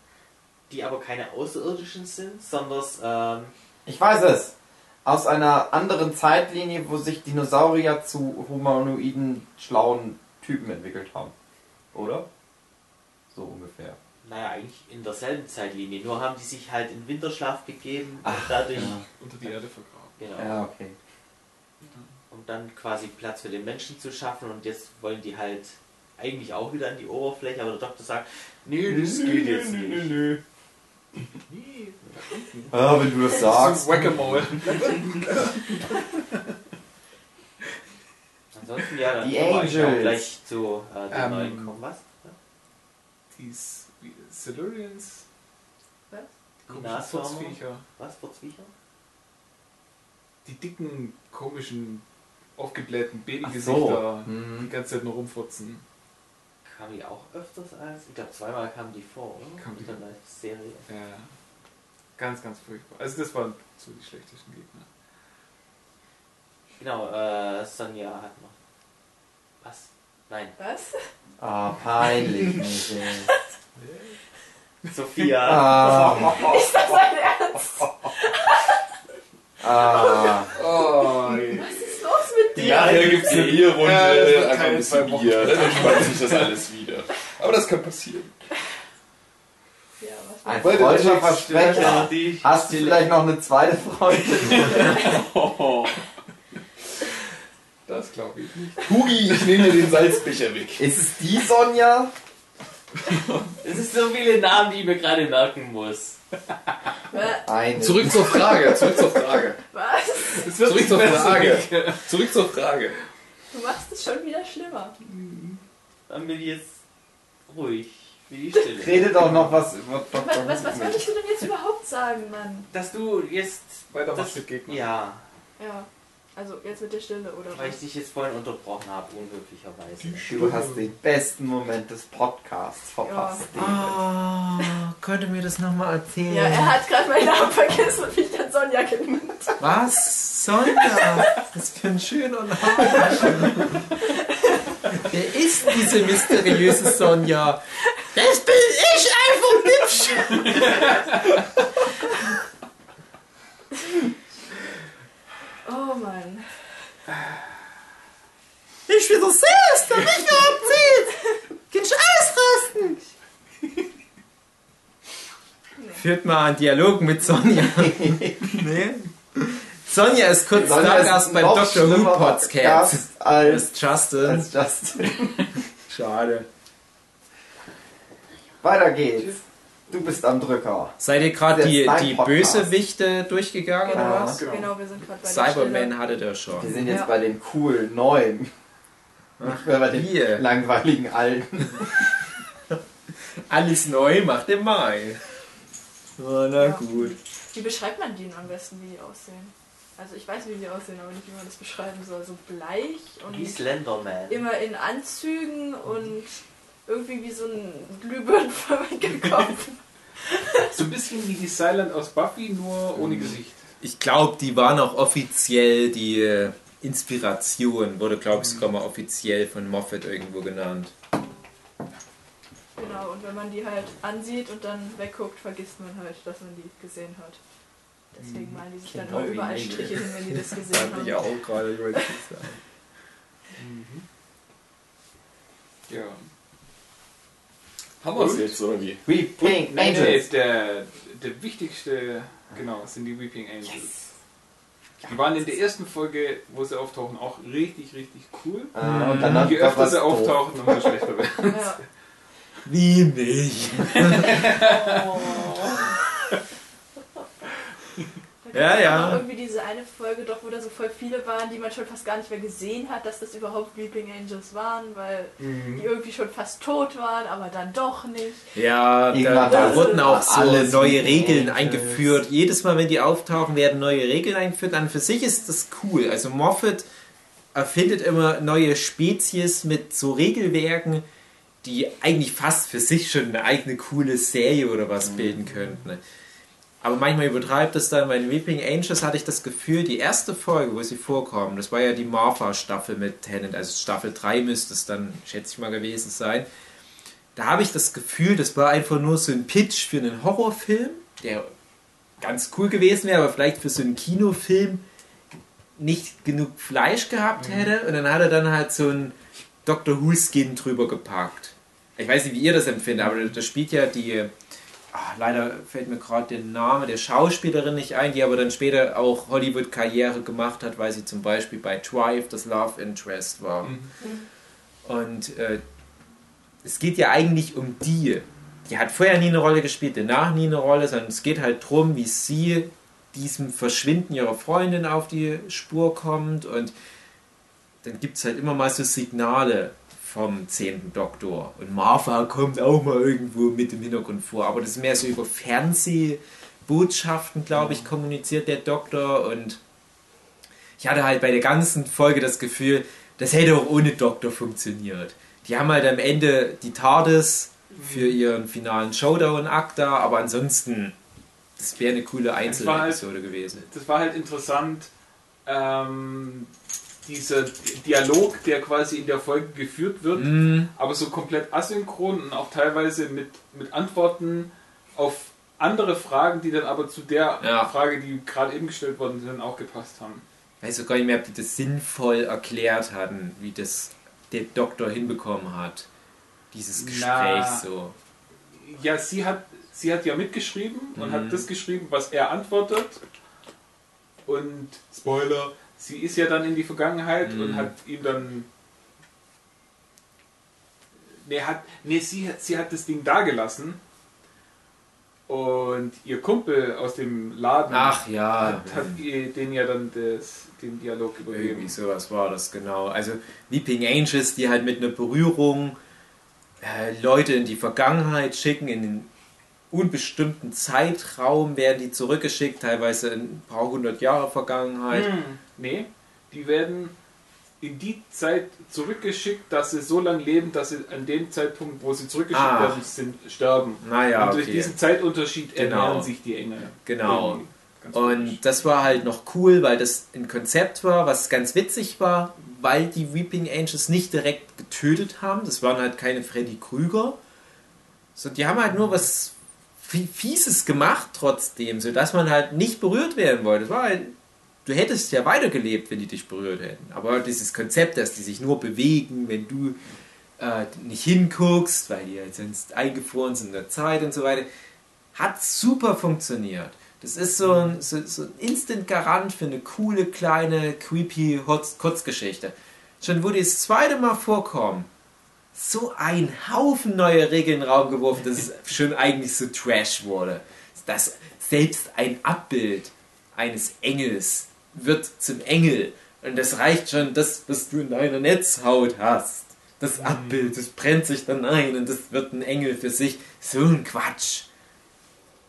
Die aber keine Außerirdischen sind, sondern ähm, Ich weiß es. Aus einer anderen Zeitlinie, wo sich Dinosaurier zu humanoiden, schlauen Typen entwickelt haben. Oder? So ungefähr. naja, eigentlich in derselben Zeitlinie. Nur haben die sich halt in Winterschlaf begeben und Ach, dadurch, ja. Unter die Erde vergraben. genau, Ja, okay. um dann quasi Platz für den Menschen zu schaffen. Und jetzt wollen die halt eigentlich auch wieder an die Oberfläche, aber der Doktor sagt, nö, das geht jetzt nicht. nö. Nee. Ah, wenn du das sagst. Whack-a-Mole. Ansonsten ja, dann Die können wir Angels. gleich zu äh, den Ähm, neuen kommen. Was? Die Silurians. Was? Die. Furzviecher. Was? Furzviecher? Die dicken, komischen, aufgeblähten Babygesichter. so. Die Hm. ganze Zeit nur rumfurzen. Kamen die auch öfters als? Ich glaube, zweimal kamen die vor, oder? Kamen die- In der Serie. Ja. Ganz, ganz furchtbar. Also das waren so die schlechtesten Gegner. Genau, äh, Sonja hat noch. Was? Nein. Was? Ah, peinlich, (laughs) Michael. Sophia. Ah, Ist das ein Ernst? ah. (laughs) Oh, Was ist los mit dir? Ja, Nachher gibt es eine Bierrunde, Ja, einfach ein bisschen. Bier, dann entspannt sich das alles (laughs) wieder. Aber das kann passieren. Ja, was Ein freudscher ich- Versprecher. Hast du vielleicht noch eine zweite Freundin? (laughs) Das glaube ich nicht. Hugi, ich nehme dir den Salzbecher weg. Ist es die Sonja? Es ist so viele Namen, die ich mir gerade merken muss. Was? Eine. Zurück zur Frage, zurück zur Frage. Was? Zurück zur. Frage. Zurück zur Frage. Du machst es schon wieder schlimmer. Dann bin ich jetzt ruhig. Wie die Stille. (laughs) Rede doch noch was über Was, Dr. was, was Who. wolltest du denn jetzt überhaupt sagen, Mann? Dass du jetzt. Weitermachst Das, mit Gegnern. ja, Ja, also jetzt mit der Stille, oder weil ich was? dich jetzt vorhin unterbrochen habe, unhöflicherweise. Du hast den besten Moment des Podcasts verpasst. Ah, könnte mir das nochmal erzählen? Ja, er hat gerade meinen Namen vergessen und mich dann Sonja genannt. Was? Sonja? Was für ein schöner Name. Wer ist diese mysteriöse Sonja? Das bin ich einfach hübsch. Oh Mann. Ich wieder siehst, der mich abzieht. Kannst du ausrasten? Führt mal einen Dialog mit Sonja. nee? Sonja ist kurz Stargast ist beim Dr. Who Podcast. Als, Ist Justin. als Justin. (laughs) Schade. Weiter geht's. Du bist am Drücker. Seid ihr gerade die, die. Bösewichte durchgegangen Genau, oder was? Genau. genau, wir sind gerade bei Cyberman hattet ihr Wir schon. sind jetzt Ja. bei den coolen neuen. Mehr bei den hier. langweiligen alten. (laughs) Alles neu macht im Mai. Oh, na Ja. gut. Wie beschreibt man die am besten, wie die aussehen? Also ich weiß, wie die aussehen, aber nicht, wie man das beschreiben soll. So bleich Wie und Slenderman. immer in Anzügen und irgendwie wie so ein glühbirnenförmiger (laughs) Kopf. So ein bisschen wie die Silent aus Buffy, nur ohne Gesicht. Ich glaube, die waren auch offiziell die äh, Inspiration, wurde, glaube ich, sogar mal offiziell von Moffat irgendwo genannt. Genau, und wenn man die halt ansieht und dann wegguckt, vergisst man halt, dass man die gesehen hat. Deswegen malen die sich dann Genau immer wie überall. Striche hin, wenn die das (laughs) gesehen Fand haben. ich auch gerade, ich wollte nicht sagen. (laughs) Ja. Haben wir es jetzt, oder wie? Weeping Nee, nee, Angels. der, der wichtigste, genau, sind die Weeping Angels. Die waren in der ersten Folge, wo sie auftauchen, auch richtig, richtig cool. Äh, und danach Je öfter sie auftauchen, umso schlechter (laughs) werden. Ja. Wie nicht? (laughs) (laughs) Ja, ja. auch Irgendwie diese eine Folge doch, wo da so voll viele waren, die man schon fast gar nicht mehr gesehen hat, dass das überhaupt Weeping Angels waren, weil Mhm. die irgendwie schon fast tot waren, aber dann doch nicht. Ja, da, da wurden auch so alles neue Regeln Angels. eingeführt. Jedes Mal, wenn die auftauchen, werden neue Regeln eingeführt. An für sich ist das cool. Also Moffat erfindet immer neue Spezies mit so Regelwerken, die eigentlich fast für sich schon eine eigene coole Serie oder was bilden könnten. Aber manchmal übertreibt es dann. Bei den Weeping Angels hatte ich das Gefühl, die erste Folge, wo sie vorkommen, das war ja die Martha-Staffel mit Tennant, also Staffel 3 müsste es dann, schätze ich mal, gewesen sein. Da habe ich das Gefühl, das war einfach nur so ein Pitch für einen Horrorfilm, der ganz cool gewesen wäre, aber vielleicht für so einen Kinofilm nicht genug Fleisch gehabt hätte. Und dann hat er dann halt so einen Dr. Who-Skin drüber gepackt. Ich weiß nicht, wie ihr das empfindet, aber da spielt ja die, ah, leider fällt mir gerade der Name der Schauspielerin nicht ein, die aber dann später auch Hollywood-Karriere gemacht hat, weil sie zum Beispiel bei Drive das Love Interest war. Und äh, es geht ja eigentlich um die. Die hat vorher nie eine Rolle gespielt, danach nie eine Rolle, sondern es geht halt darum, wie sie diesem Verschwinden ihrer Freundin auf die Spur kommt und dann gibt es halt immer mal so Signale vom zehnten Doktor. Und Martha kommt auch mal irgendwo mit im Hintergrund vor, aber das ist mehr so über Fernsehbotschaften, glaube ich, kommuniziert der Doktor und ich hatte halt bei der ganzen Folge das Gefühl, das hätte auch ohne Doktor funktioniert. Die haben halt am Ende die TARDIS für ihren finalen Showdown-Akt da, aber ansonsten, das wäre eine coole Einzelepisode gewesen. Das war halt interessant, ähm, dieser Dialog, der quasi in der Folge geführt wird, Mm, aber so komplett asynchron und auch teilweise mit, mit Antworten auf andere Fragen, die dann aber zu der Ja. Frage, die gerade eben gestellt worden sind, auch gepasst haben. Ich weiß auch gar nicht mehr, ob die das sinnvoll erklärt hatten, wie das der Doktor hinbekommen hat. Dieses Gespräch Na. so. Ja, sie hat, sie hat ja mitgeschrieben und Mhm. hat das geschrieben, was er antwortet. Und Spoiler, sie ist ja dann in die Vergangenheit Mhm. und hat ihm dann. Nee, hat, nee sie, hat- sie hat das Ding da gelassen. Und ihr Kumpel aus dem Laden Ach ja, hat, hat den ja dann das, den Dialog übergeben. irgendwie sowas war das genau. Also Weeping Angels, die halt mit einer Berührung äh, Leute in die Vergangenheit schicken, in den unbestimmten Zeitraum werden die zurückgeschickt, teilweise in ein paar hundert Jahre Vergangenheit. Hm, nee, die werden in die Zeit zurückgeschickt, dass sie so lange leben, dass sie an dem Zeitpunkt, wo sie zurückgeschickt Ah. werden, sind, sterben. Naja, und durch okay. diesen Zeitunterschied Genau. ernähren sich die Engel. Genau. Und das war halt noch cool, weil das ein Konzept war, was ganz witzig war, weil die Weeping Angels nicht direkt getötet haben. Das waren halt keine Freddy Krüger. So, die haben halt nur was Fie- Fieses gemacht trotzdem, sodass man halt nicht berührt werden wollte. Das war halt, du hättest ja weitergelebt, wenn die dich berührt hätten. Aber dieses Konzept, dass die sich nur bewegen, wenn du äh, nicht hinguckst, weil die halt sonst eingefroren sind in der Zeit und so weiter, hat super funktioniert. Das ist so ein, so, so ein Instant-Garant für eine coole, kleine, creepy Hotz- Kurzgeschichte. Schon wo die das zweite Mal vorkommen, so ein Haufen neue Regeln in den Raum geworfen, dass es (laughs) schon eigentlich so Trash wurde. Dass selbst ein Abbild eines Engels wird zum Engel. Und das reicht schon, das, was du in deiner Netzhaut hast. Das Abbild, das brennt sich dann ein und das wird ein Engel für sich. So ein Quatsch.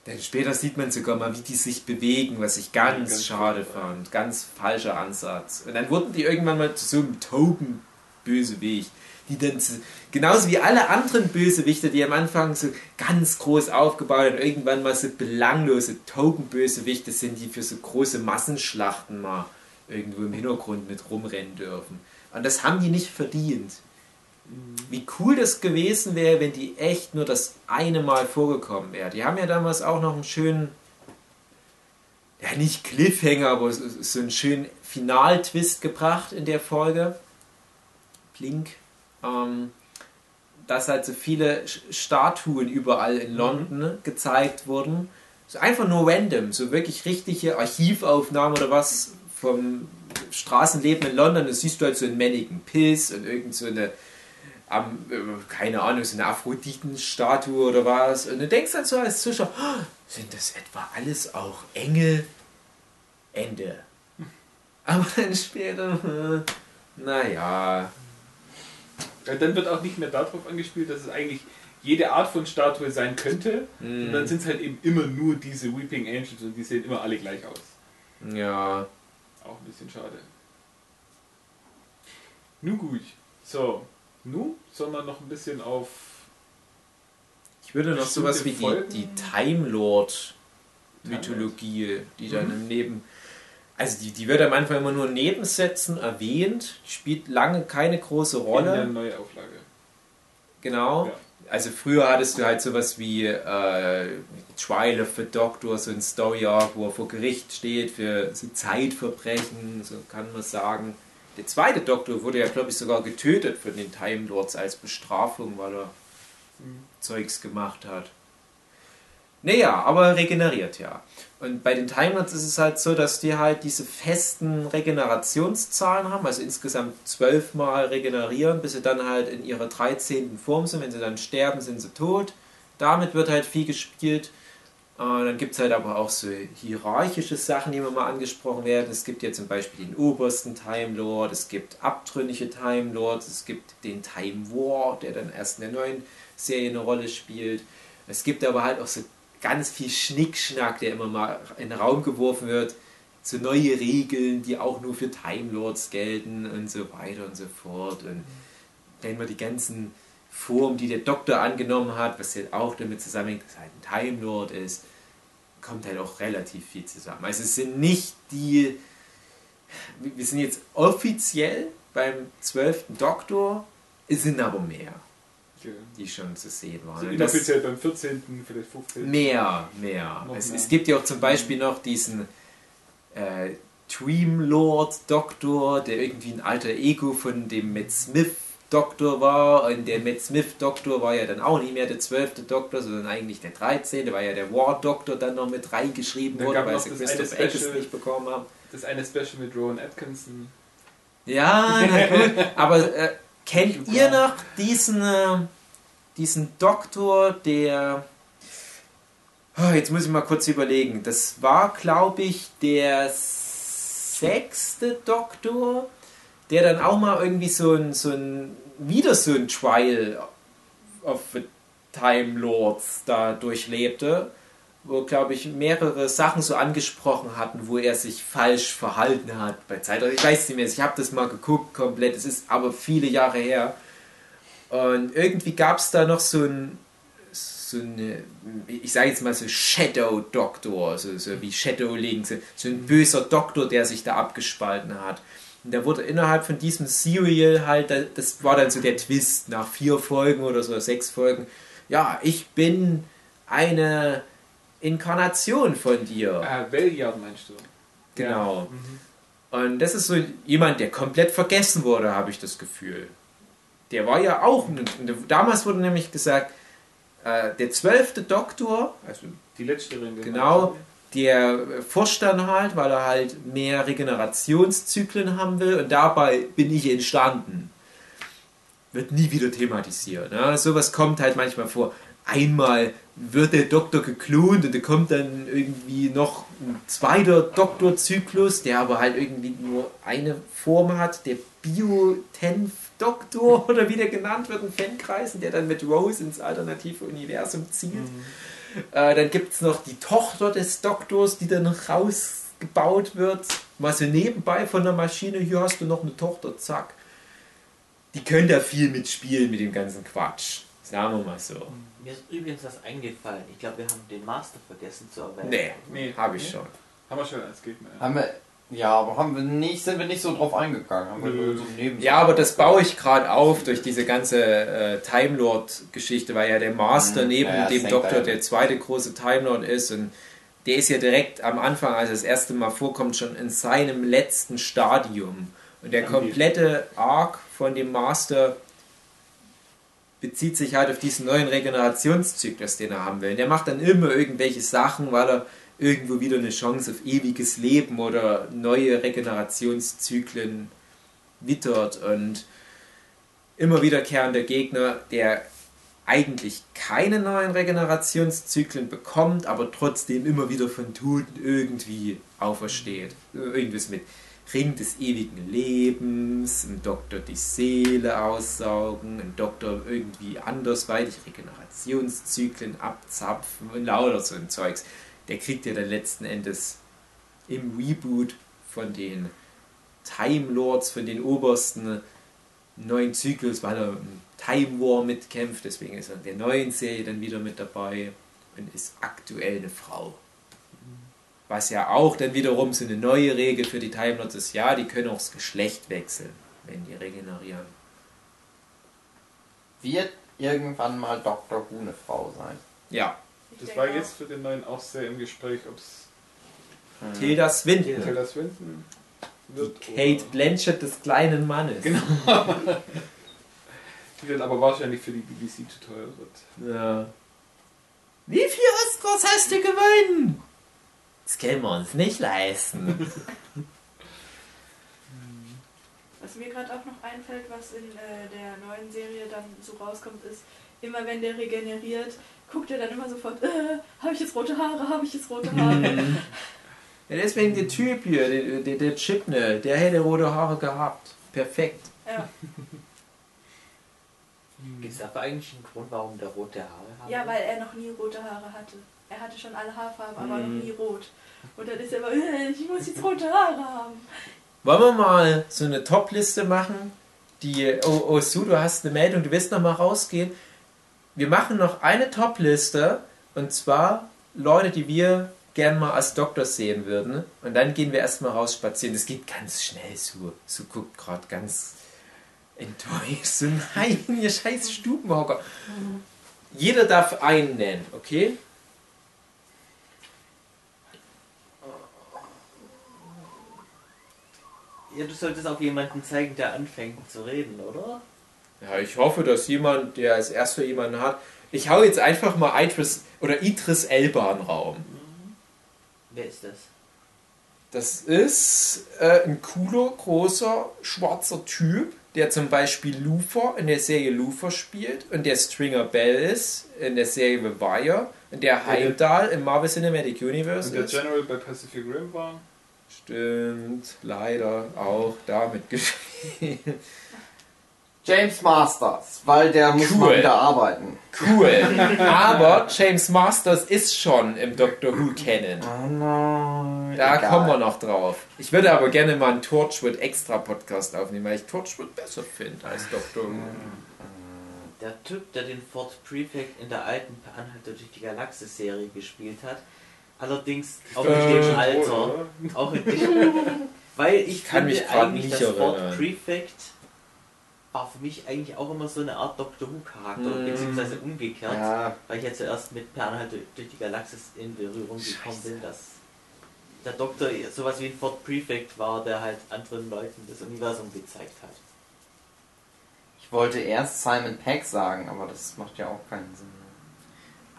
Denn später sieht man sogar mal, wie die sich bewegen, was ich ganz, Ganz schade fand. Ganz falscher Ansatz. Und dann wurden die irgendwann mal zu so einem Token-Bösewicht. Die dann zu, genauso wie alle anderen Bösewichte, die am Anfang so ganz groß aufgebaut und irgendwann mal so belanglose Token-Bösewichte sind, die für so große Massenschlachten mal irgendwo im Hintergrund mit rumrennen dürfen. Und das haben die nicht verdient. Wie cool das gewesen wäre, wenn die echt nur das eine Mal vorgekommen wäre. Die haben ja damals auch noch einen schönen, ja nicht Cliffhanger, aber so, so einen schönen Final-Twist gebracht in der Folge. Blink. Ähm, dass halt so viele Statuen überall in London gezeigt wurden. So einfach nur random, so wirklich richtige Archivaufnahmen oder was vom Straßenleben in London. Da siehst du halt so einen Mannequin Piss und irgend so eine am, äh, keine Ahnung, so eine Aphroditenstatue oder was. Und du denkst dann so als Zuschauer, "Oh, sind das etwa alles auch Engel? Ende. (laughs) Aber dann später, (laughs) naja. Ja, Dann wird auch nicht mehr darauf angespielt, dass es eigentlich jede Art von Statue sein könnte. Und dann sind es halt eben immer nur diese Weeping Angels und die sehen immer alle gleich aus. Ja. Auch ein bisschen schade. Nun gut. So. Nun soll man noch ein bisschen auf. Ich würde noch sowas wie die, die Time Lord Mythologie, die dann Mhm. im Neben. Also die, die wird am Anfang immer nur in Nebensätzen erwähnt, spielt lange keine große In der Rolle. neue Auflage. Genau. Ja. Also früher hattest du halt sowas wie äh, Trial of the Doctor, so ein Story Arc, wo er vor Gericht steht für so Zeitverbrechen, so kann man sagen. Der zweite Doktor wurde ja, glaube ich, sogar getötet von den Time Lords als Bestrafung, weil er Mhm. Zeugs gemacht hat. Naja, aber regeneriert ja. Und bei den Time Lords ist es halt so, dass die halt diese festen Regenerationszahlen haben, also insgesamt zwölfmal regenerieren, bis sie dann halt in ihrer 13. Form sind. Wenn sie dann sterben, sind sie tot. Damit wird halt viel gespielt. Äh, Dann gibt es halt aber auch so hierarchische Sachen, die immer mal angesprochen werden. Es gibt ja zum Beispiel den obersten Time Lord, es gibt abtrünnige Time Lords, es gibt den Time War, der dann erst in der neuen Serie eine Rolle spielt. Es gibt aber halt auch so ganz viel Schnickschnack, der immer mal in den Raum geworfen wird. So neue Regeln, die auch nur für Time Lords gelten und so weiter und so fort. Und wenn man die ganzen Formen, die der Doktor angenommen hat, was halt auch damit zusammenhängt, dass er halt ein Time Lord ist, kommt halt auch relativ viel zusammen. Also es sind nicht die, wir sind jetzt offiziell beim 12. Doktor, es sind aber mehr, Die schon zu sehen waren. Also inoffiziell beim 14., vielleicht 15. Mehr, mehr. Es, mehr. es gibt ja auch zum Beispiel noch diesen äh, Dream Lord Doktor, der irgendwie ein alter Ego von dem Matt Smith Doktor war. Und der Matt Smith Doktor war ja dann auch nicht mehr der 12. Doktor, sondern eigentlich der 13. weil ja der War Doktor dann noch mit reingeschrieben gab weil sie Christoph Special- nicht bekommen haben. Das eine Special mit Rowan Atkinson. Ja, na gut. (laughs) Aber äh, kennt Super. ihr noch diesen, äh, diesen Doktor, der. Oh, jetzt muss ich mal kurz überlegen. Das war, glaube ich, der sechste Doktor, der dann auch mal irgendwie so ein, so ein wieder so ein Trial of the Time Lords da durchlebte, wo, glaube ich, mehrere Sachen so angesprochen hatten, wo er sich falsch verhalten hat bei Zeit. Also ich weiß nicht mehr, ich habe das mal geguckt komplett, es ist aber viele Jahre her. Und irgendwie gab es da noch so ein, so eine, ich sage jetzt mal so Shadow Doktor, so, so wie Shadow Link, so, ein böser Doktor, der sich da abgespalten hat. Und da wurde innerhalb von diesem Serial halt, da- das war dann so der Twist nach vier Folgen oder so, sechs Folgen. Ja, ich bin eine Inkarnation von dir. Ah, Belliard meinst du? Genau. Ja. Mhm. Und das ist so jemand, der komplett vergessen wurde, habe ich das Gefühl. Der war ja auch, damals wurde nämlich gesagt, äh, der zwölfte Doktor, also Die letzte Ringe. Genau. der forscht dann halt, weil er halt mehr Regenerationszyklen haben will und dabei bin ich entstanden. Wird nie wieder thematisiert. Ne? Sowas kommt halt manchmal vor. Einmal wird der Doktor geklont und da kommt dann irgendwie noch ein zweiter Doktorzyklus, der aber halt irgendwie nur eine Form hat, der Bio-Tenf-Doktor (laughs) oder wie der genannt wird in Fankreisen, der dann mit Rose ins alternative Universum zieht. Äh, dann gibt es noch die Tochter des Doktors, die dann rausgebaut wird. Mal so nebenbei von der Maschine, hier hast du noch eine Tochter, zack. Die können da viel mitspielen mit dem ganzen Quatsch. Sagen wir mal so. Mir ist übrigens was eingefallen. Ich glaube, wir haben den Master vergessen zu erwähnen. Nee, Nee. habe ich schon. Haben wir schon als Gegner. Haben wir, ja, aber haben wir nicht, sind wir nicht so drauf eingegangen. Haben wir Nö. so neben Ja, aber das baue ich gerade auf durch diese ganze äh, Time Lord-Geschichte, weil ja der Master Mhm. neben Ja, ja, dem Doktor der zweite große Time Lord ist und der ist ja direkt am Anfang, als er das erste Mal vorkommt, schon in seinem letzten Stadium. Und der komplette Arc von dem Master bezieht sich halt auf diesen neuen Regenerationszyklus, den er haben will. Und der macht dann immer irgendwelche Sachen, weil er irgendwo wieder eine Chance auf ewiges Leben oder neue Regenerationszyklen wittert und immer wiederkehrender Gegner, der eigentlich keine neuen Regenerationszyklen bekommt, aber trotzdem immer wieder von Toten irgendwie aufersteht. Irgendwas mit Ring des ewigen Lebens, ein Doktor die Seele aussaugen, ein Doktor irgendwie andersweitig Regenerationszyklen abzapfen und lauter so ein Zeugs. Der kriegt ja dann letzten Endes im Reboot von den Time Lords, von den Obersten, neuen Zyklus, weil er im Time War mitkämpft. Deswegen ist er in der neuen Serie dann wieder mit dabei und ist aktuell eine Frau. Was ja auch dann wiederum so eine neue Regel für die Time Lords ist, ja, die können auch das Geschlecht wechseln, wenn die regenerieren. Wird irgendwann mal Dr. Who eine Frau sein. Ja, Ich Das war jetzt für den neuen auch sehr im Gespräch, ob es Tilda Swinton, Taylor Swinton wird. Kate Blanchett des kleinen Mannes. Genau. (laughs) Die dann aber wahrscheinlich für die BBC zu teuer wird. Ja. Wie viele Oscars hast du gewonnen? Das können wir uns nicht leisten. (laughs) (laughs) Was mir gerade auch noch einfällt, was in äh, der neuen Serie dann so rauskommt, ist, immer wenn der regeneriert, guckt er dann immer sofort, äh, habe ich jetzt rote Haare, habe ich jetzt rote Haare. Ja, deswegen der Typ hier, der, der, der Chipne, der hätte rote Haare gehabt. Perfekt. ja. Gibt es dafür eigentlich einen Grund, warum der rote Haare hat? ja, weil er noch nie rote Haare hatte. Er hatte schon alle Haarfarben, aber Mhm. noch nie rot. Und dann ist er immer, äh, ich muss jetzt rote Haare haben. Wollen wir mal so eine Top-Liste machen? Die, oh, oh Sue, du hast eine Meldung, du willst noch mal rausgehen. Wir machen noch eine Top-Liste und zwar Leute, die wir gern mal als Doktor sehen würden. Und dann gehen wir erstmal raus spazieren. Das geht ganz schnell. Sue, Sue guckt gerade ganz enttäuscht. (laughs) So, nein, ihr scheiß Stubenhocker. Jeder darf einen nennen, okay? Ja, du solltest auch jemanden zeigen, der anfängt zu reden, oder? Ja, ich hoffe, dass jemand, der als erster jemanden hat. Ich hau jetzt einfach mal Idris oder Idris Elba in den Raum. Wer ist das? Das ist äh, ein cooler, großer, schwarzer Typ, der zum Beispiel Luthor in der Serie Luthor spielt und der Stringer Bell ist in der Serie The Wire und der Heimdall im Marvel Cinematic Universe Und der ist. General bei Pacific Rim war. Stimmt, leider auch damit (laughs) gespielt. James Masters, weil der muss Cool. mal wieder arbeiten. Cool. (laughs) Aber James Masters ist schon im Doctor Who Canon. Oh nein. Da egal. kommen wir noch drauf. Ich würde aber gerne mal einen Torchwood Extra Podcast aufnehmen, weil ich Torchwood besser finde als Doctor Who. Der Typ, der den Ford Prefect in der alten Anhalter durch die Galaxis-Serie gespielt hat. Allerdings auch in Äh, dem Alter. Auch in dem, weil ich kann finde mich eigentlich, nicht dass Ford erinnern. Prefect war für mich eigentlich auch immer so eine Art Doctor Who Charakter, Mm. beziehungsweise umgekehrt. Ja, Weil ich ja zuerst mit Per Anhalter durch die Galaxis in Berührung gekommen bin, dass der Doktor sowas wie ein Ford Prefect war, der halt anderen Leuten das Universum gezeigt hat. ich wollte erst Simon Peck sagen, aber das macht ja auch keinen Sinn.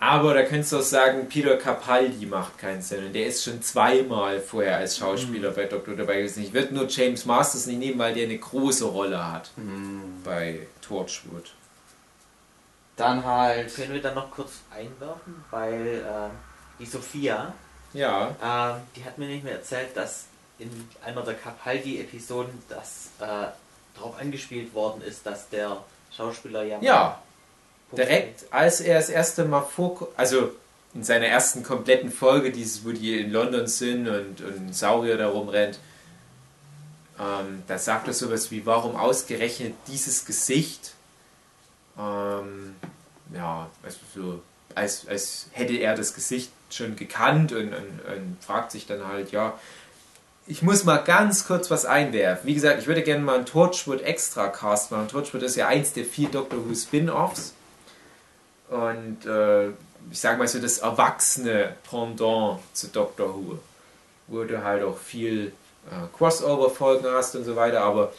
Aber da könntest du auch sagen, Peter Capaldi macht keinen Sinn. Und der ist schon zweimal vorher als Schauspieler bei Doctor Who dabei gewesen. Ich würde nur James Masters nicht nehmen, weil der eine große Rolle hat Hm. bei Torchwood. Dann halt. Können wir dann noch kurz einwerfen, weil ähm, die Sophia, Ja. ähm, die hat mir nicht mehr erzählt, dass in einer der Capaldi-Episoden das äh, darauf angespielt worden ist, dass der Schauspieler ja Ja, direkt als er das erste Mal vor... Also in seiner ersten kompletten Folge, dieses, wo die in London sind und, und Saurier da rumrennt, ähm, da sagt er sowas wie, warum ausgerechnet dieses Gesicht? Ähm, ja, also so, als, als hätte er das Gesicht schon gekannt und, und, und fragt sich dann halt, ja, ich muss mal ganz kurz was einwerfen. Wie gesagt, ich würde gerne mal einen Torchwood Extra Cast machen. Torchwood ist ja eins der vier Doctor Who Spin-Offs. Und äh, ich sage mal so das erwachsene Pendant zu Doctor Who. Wo du halt auch viel äh, Crossover-Folgen hast und so weiter, aber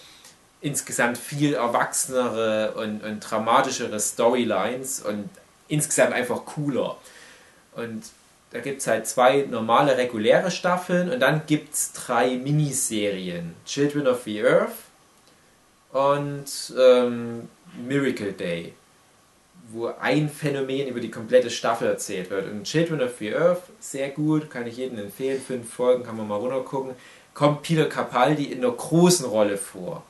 insgesamt viel erwachsenere und, und dramatischere Storylines und insgesamt einfach cooler. Und da gibt es halt zwei normale, reguläre Staffeln und dann gibt es drei Miniserien. Children of the Earth und ähm, Miracle Day, wo ein Phänomen über die komplette Staffel erzählt wird. Und Children of the Earth, sehr gut, kann ich jedem empfehlen, fünf Folgen, kann man mal runtergucken, kommt Peter Capaldi in einer großen Rolle vor.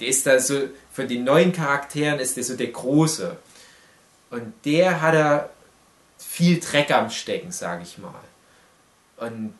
Der ist da so, von den neuen Charakteren ist der so der Große. Und der hat da viel Dreck am Stecken, sage ich mal. Und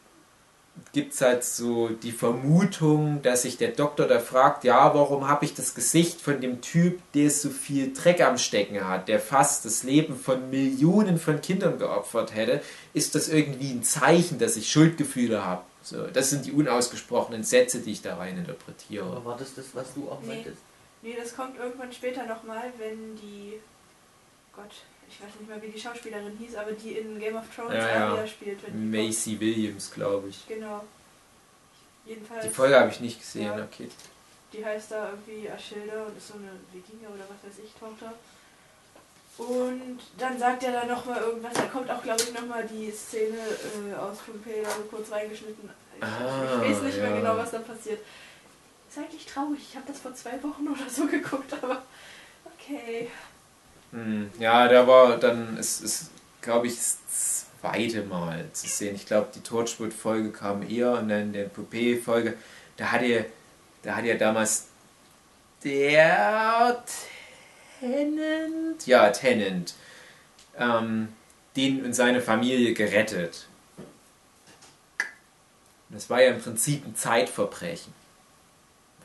gibt es halt so die Vermutung, dass sich der Doktor da fragt, ja, warum habe ich das Gesicht von dem Typ, der so viel Dreck am Stecken hat, der fast das Leben von Millionen von Kindern geopfert hätte, ist das irgendwie ein Zeichen, dass ich Schuldgefühle habe. So, das sind die unausgesprochenen Sätze, die ich da rein interpretiere. Aber war das das, was du auch Nee. meintest? Nee, das kommt irgendwann später nochmal, wenn die. Gott, ich weiß nicht mehr, wie die Schauspielerin hieß, aber die in Game of Thrones Ja, ja. Arya spielt. Macy Williams, glaube ich. Genau. Jedenfalls. Die Folge habe ich nicht gesehen, Ja. okay. Die heißt da irgendwie Ashilda und ist so eine Wikinger oder was weiß ich, Tochter. Und dann sagt er da nochmal irgendwas, da kommt auch, glaube ich, nochmal die Szene äh, aus Pompeii da so kurz reingeschnitten. Ich, Ah, ich weiß nicht mehr ja. genau, was da passiert. Ist eigentlich traurig, ich habe das vor zwei Wochen oder so (laughs) geguckt, aber okay. Hm, Ja, da war dann, es ist, glaube ich, das zweite Mal zu sehen. Ich glaube, die Torchwood-Folge kam eher und dann der Poupée-Folge, da hat er, da hat er damals der Tennant, ja, Tennant, ähm, den und seine Familie gerettet. Das war ja im Prinzip ein Zeitverbrechen,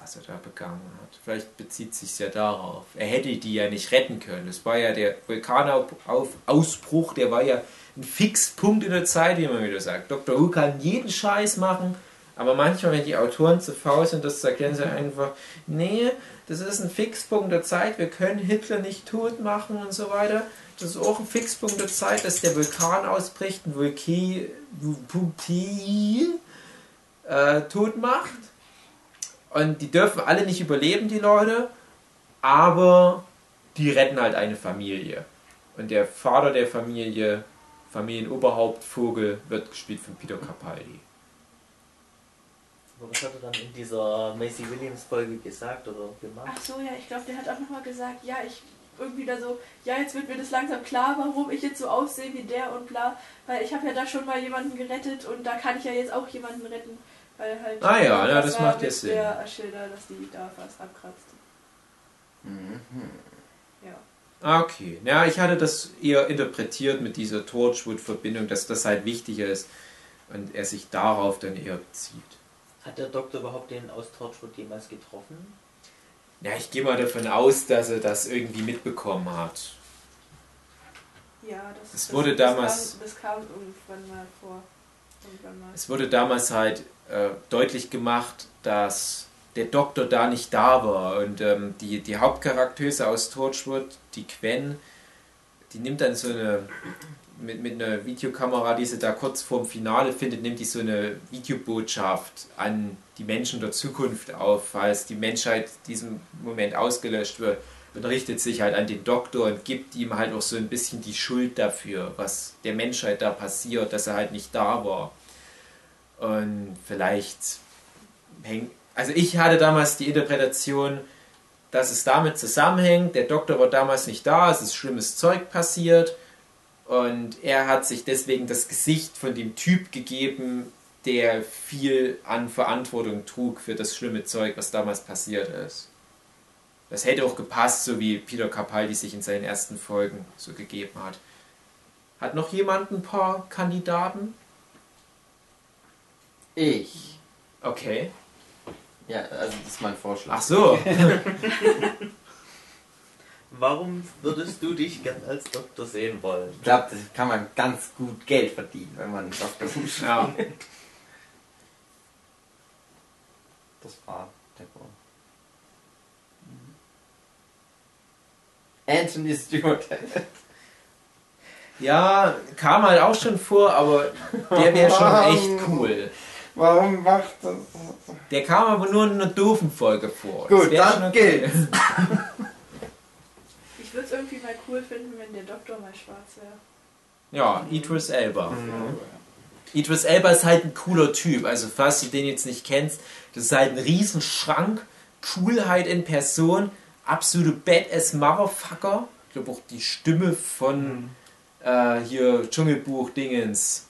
was er da begangen hat. Vielleicht bezieht sich ja darauf. Er hätte die ja nicht retten können. Das war ja der Vulkanausbruch, der war ja ein Fixpunkt in der Zeit, wie man wieder sagt. Dr. Who kann jeden Scheiß machen, aber manchmal, wenn die Autoren zu faul sind, das erklären, sie einfach, nee, das ist ein Fixpunkt der Zeit, wir können Hitler nicht tot machen und so weiter. Das ist auch ein Fixpunkt der Zeit, dass der Vulkan ausbricht, ein Vulkan äh, tot macht. Und die dürfen alle nicht überleben, die Leute, aber die retten halt eine Familie. Und der Vater der Familie, Familienoberhaupt Vogel, wird gespielt von Peter Capaldi. Aber Was hat er dann in dieser Macy Williams Folge gesagt oder gemacht? Ach so, ja, ich glaube, der hat auch nochmal gesagt, ja, ich irgendwie da so, ja, jetzt wird mir das langsam klar, warum ich jetzt so aussehe wie der und bla, weil ich habe ja da schon mal jemanden gerettet und da kann ich ja jetzt auch jemanden retten, weil halt Ah ja, ja, das macht ja mit Sinn. der Ashilda, dass die da fast abkratzt. Mhm. Ja. Ah, Okay, ja, ich hatte das eher interpretiert mit dieser Torchwood-Verbindung, dass das halt wichtiger ist und er sich darauf dann eher bezieht. Hat der Doktor überhaupt den aus Torchwood jemals getroffen? Ja, ich gehe mal davon aus, dass er das irgendwie mitbekommen hat. Ja, das, Es das, wurde das damals- Kam, das kam irgendwann mal vor. Es wurde damals halt äh, deutlich gemacht, dass der Doktor da nicht da war. Und ähm, die, die Hauptcharaktere aus Torchwood, die Quen, die nimmt dann so eine mit, mit einer Videokamera, die sie da kurz vorm Finale findet, nimmt die so eine Videobotschaft an die Menschen der Zukunft auf, falls die Menschheit diesem Moment ausgelöscht wird und richtet sich halt an den Doktor und gibt ihm halt auch so ein bisschen die Schuld dafür, was der Menschheit da passiert, dass er halt nicht da war. Und vielleicht hängt. Also ich hatte damals die Interpretation, dass es damit zusammenhängt. Der Doktor war damals nicht da, es ist schlimmes Zeug passiert. Und er hat sich deswegen das Gesicht von dem Typ gegeben, der viel an Verantwortung trug für das schlimme Zeug, was damals passiert ist. Das hätte auch gepasst, so wie Peter Capaldi sich in seinen ersten Folgen so gegeben hat. Hat noch jemand ein paar Kandidaten? Ich. Okay. Ja, also das ist mein Vorschlag. Ach so. (laughs) Warum würdest du dich gern als Doktor sehen wollen? Ich glaube, das kann man ganz gut Geld verdienen, wenn man einen spielt. Ja. (laughs) Das war der Grund. Anthony Stewart. Ja, kam halt auch schon vor, aber der wäre schon echt cool. Warum macht das? Der kam aber nur in einer doofen Folge vor. Gut, dann okay. geht's. (laughs) Ich würde es irgendwie mal cool finden, wenn der Doktor mal schwarz wäre. Ja, Idris Elba. Mhm. Idris Elba ist halt ein cooler Typ. Also, falls du den jetzt nicht kennst, das ist halt ein Riesenschrank, Coolheit in Person, absolute Badass Motherfucker. Ich glaube auch die Stimme von äh, hier Dschungelbuch-Dingens.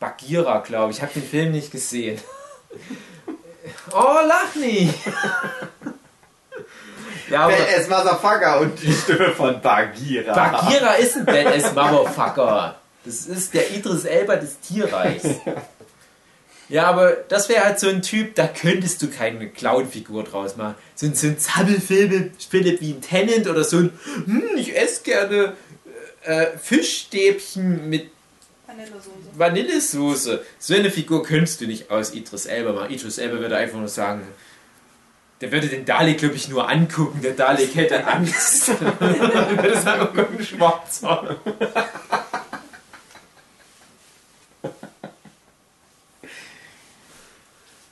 Bagheera, glaube ich. Ich habe den Film nicht gesehen. (laughs) oh, lach nicht! (laughs) ja, Badass Motherfucker und die Stimme von Bagheera. Bagheera ist ein Badass Motherfucker. Das ist der Idris Elba des Tierreichs. (laughs) Ja, aber das wäre halt so ein Typ, da könntest du keine Clown-Figur draus machen. So ein, so ein Zappelfilm Philipp wie ein Tennant oder so ein, hm, ich esse gerne äh, Fischstäbchen mit Vanillesoße. Vanillesoße. So eine Figur könntest du nicht aus Idris Elba machen. Idris Elba würde einfach nur sagen, der würde den Dalek, glaube ich, nur angucken. Der Dalek hätte Angst. (laughs) würde sagen, Gott, (laughs) ein Schwarzer.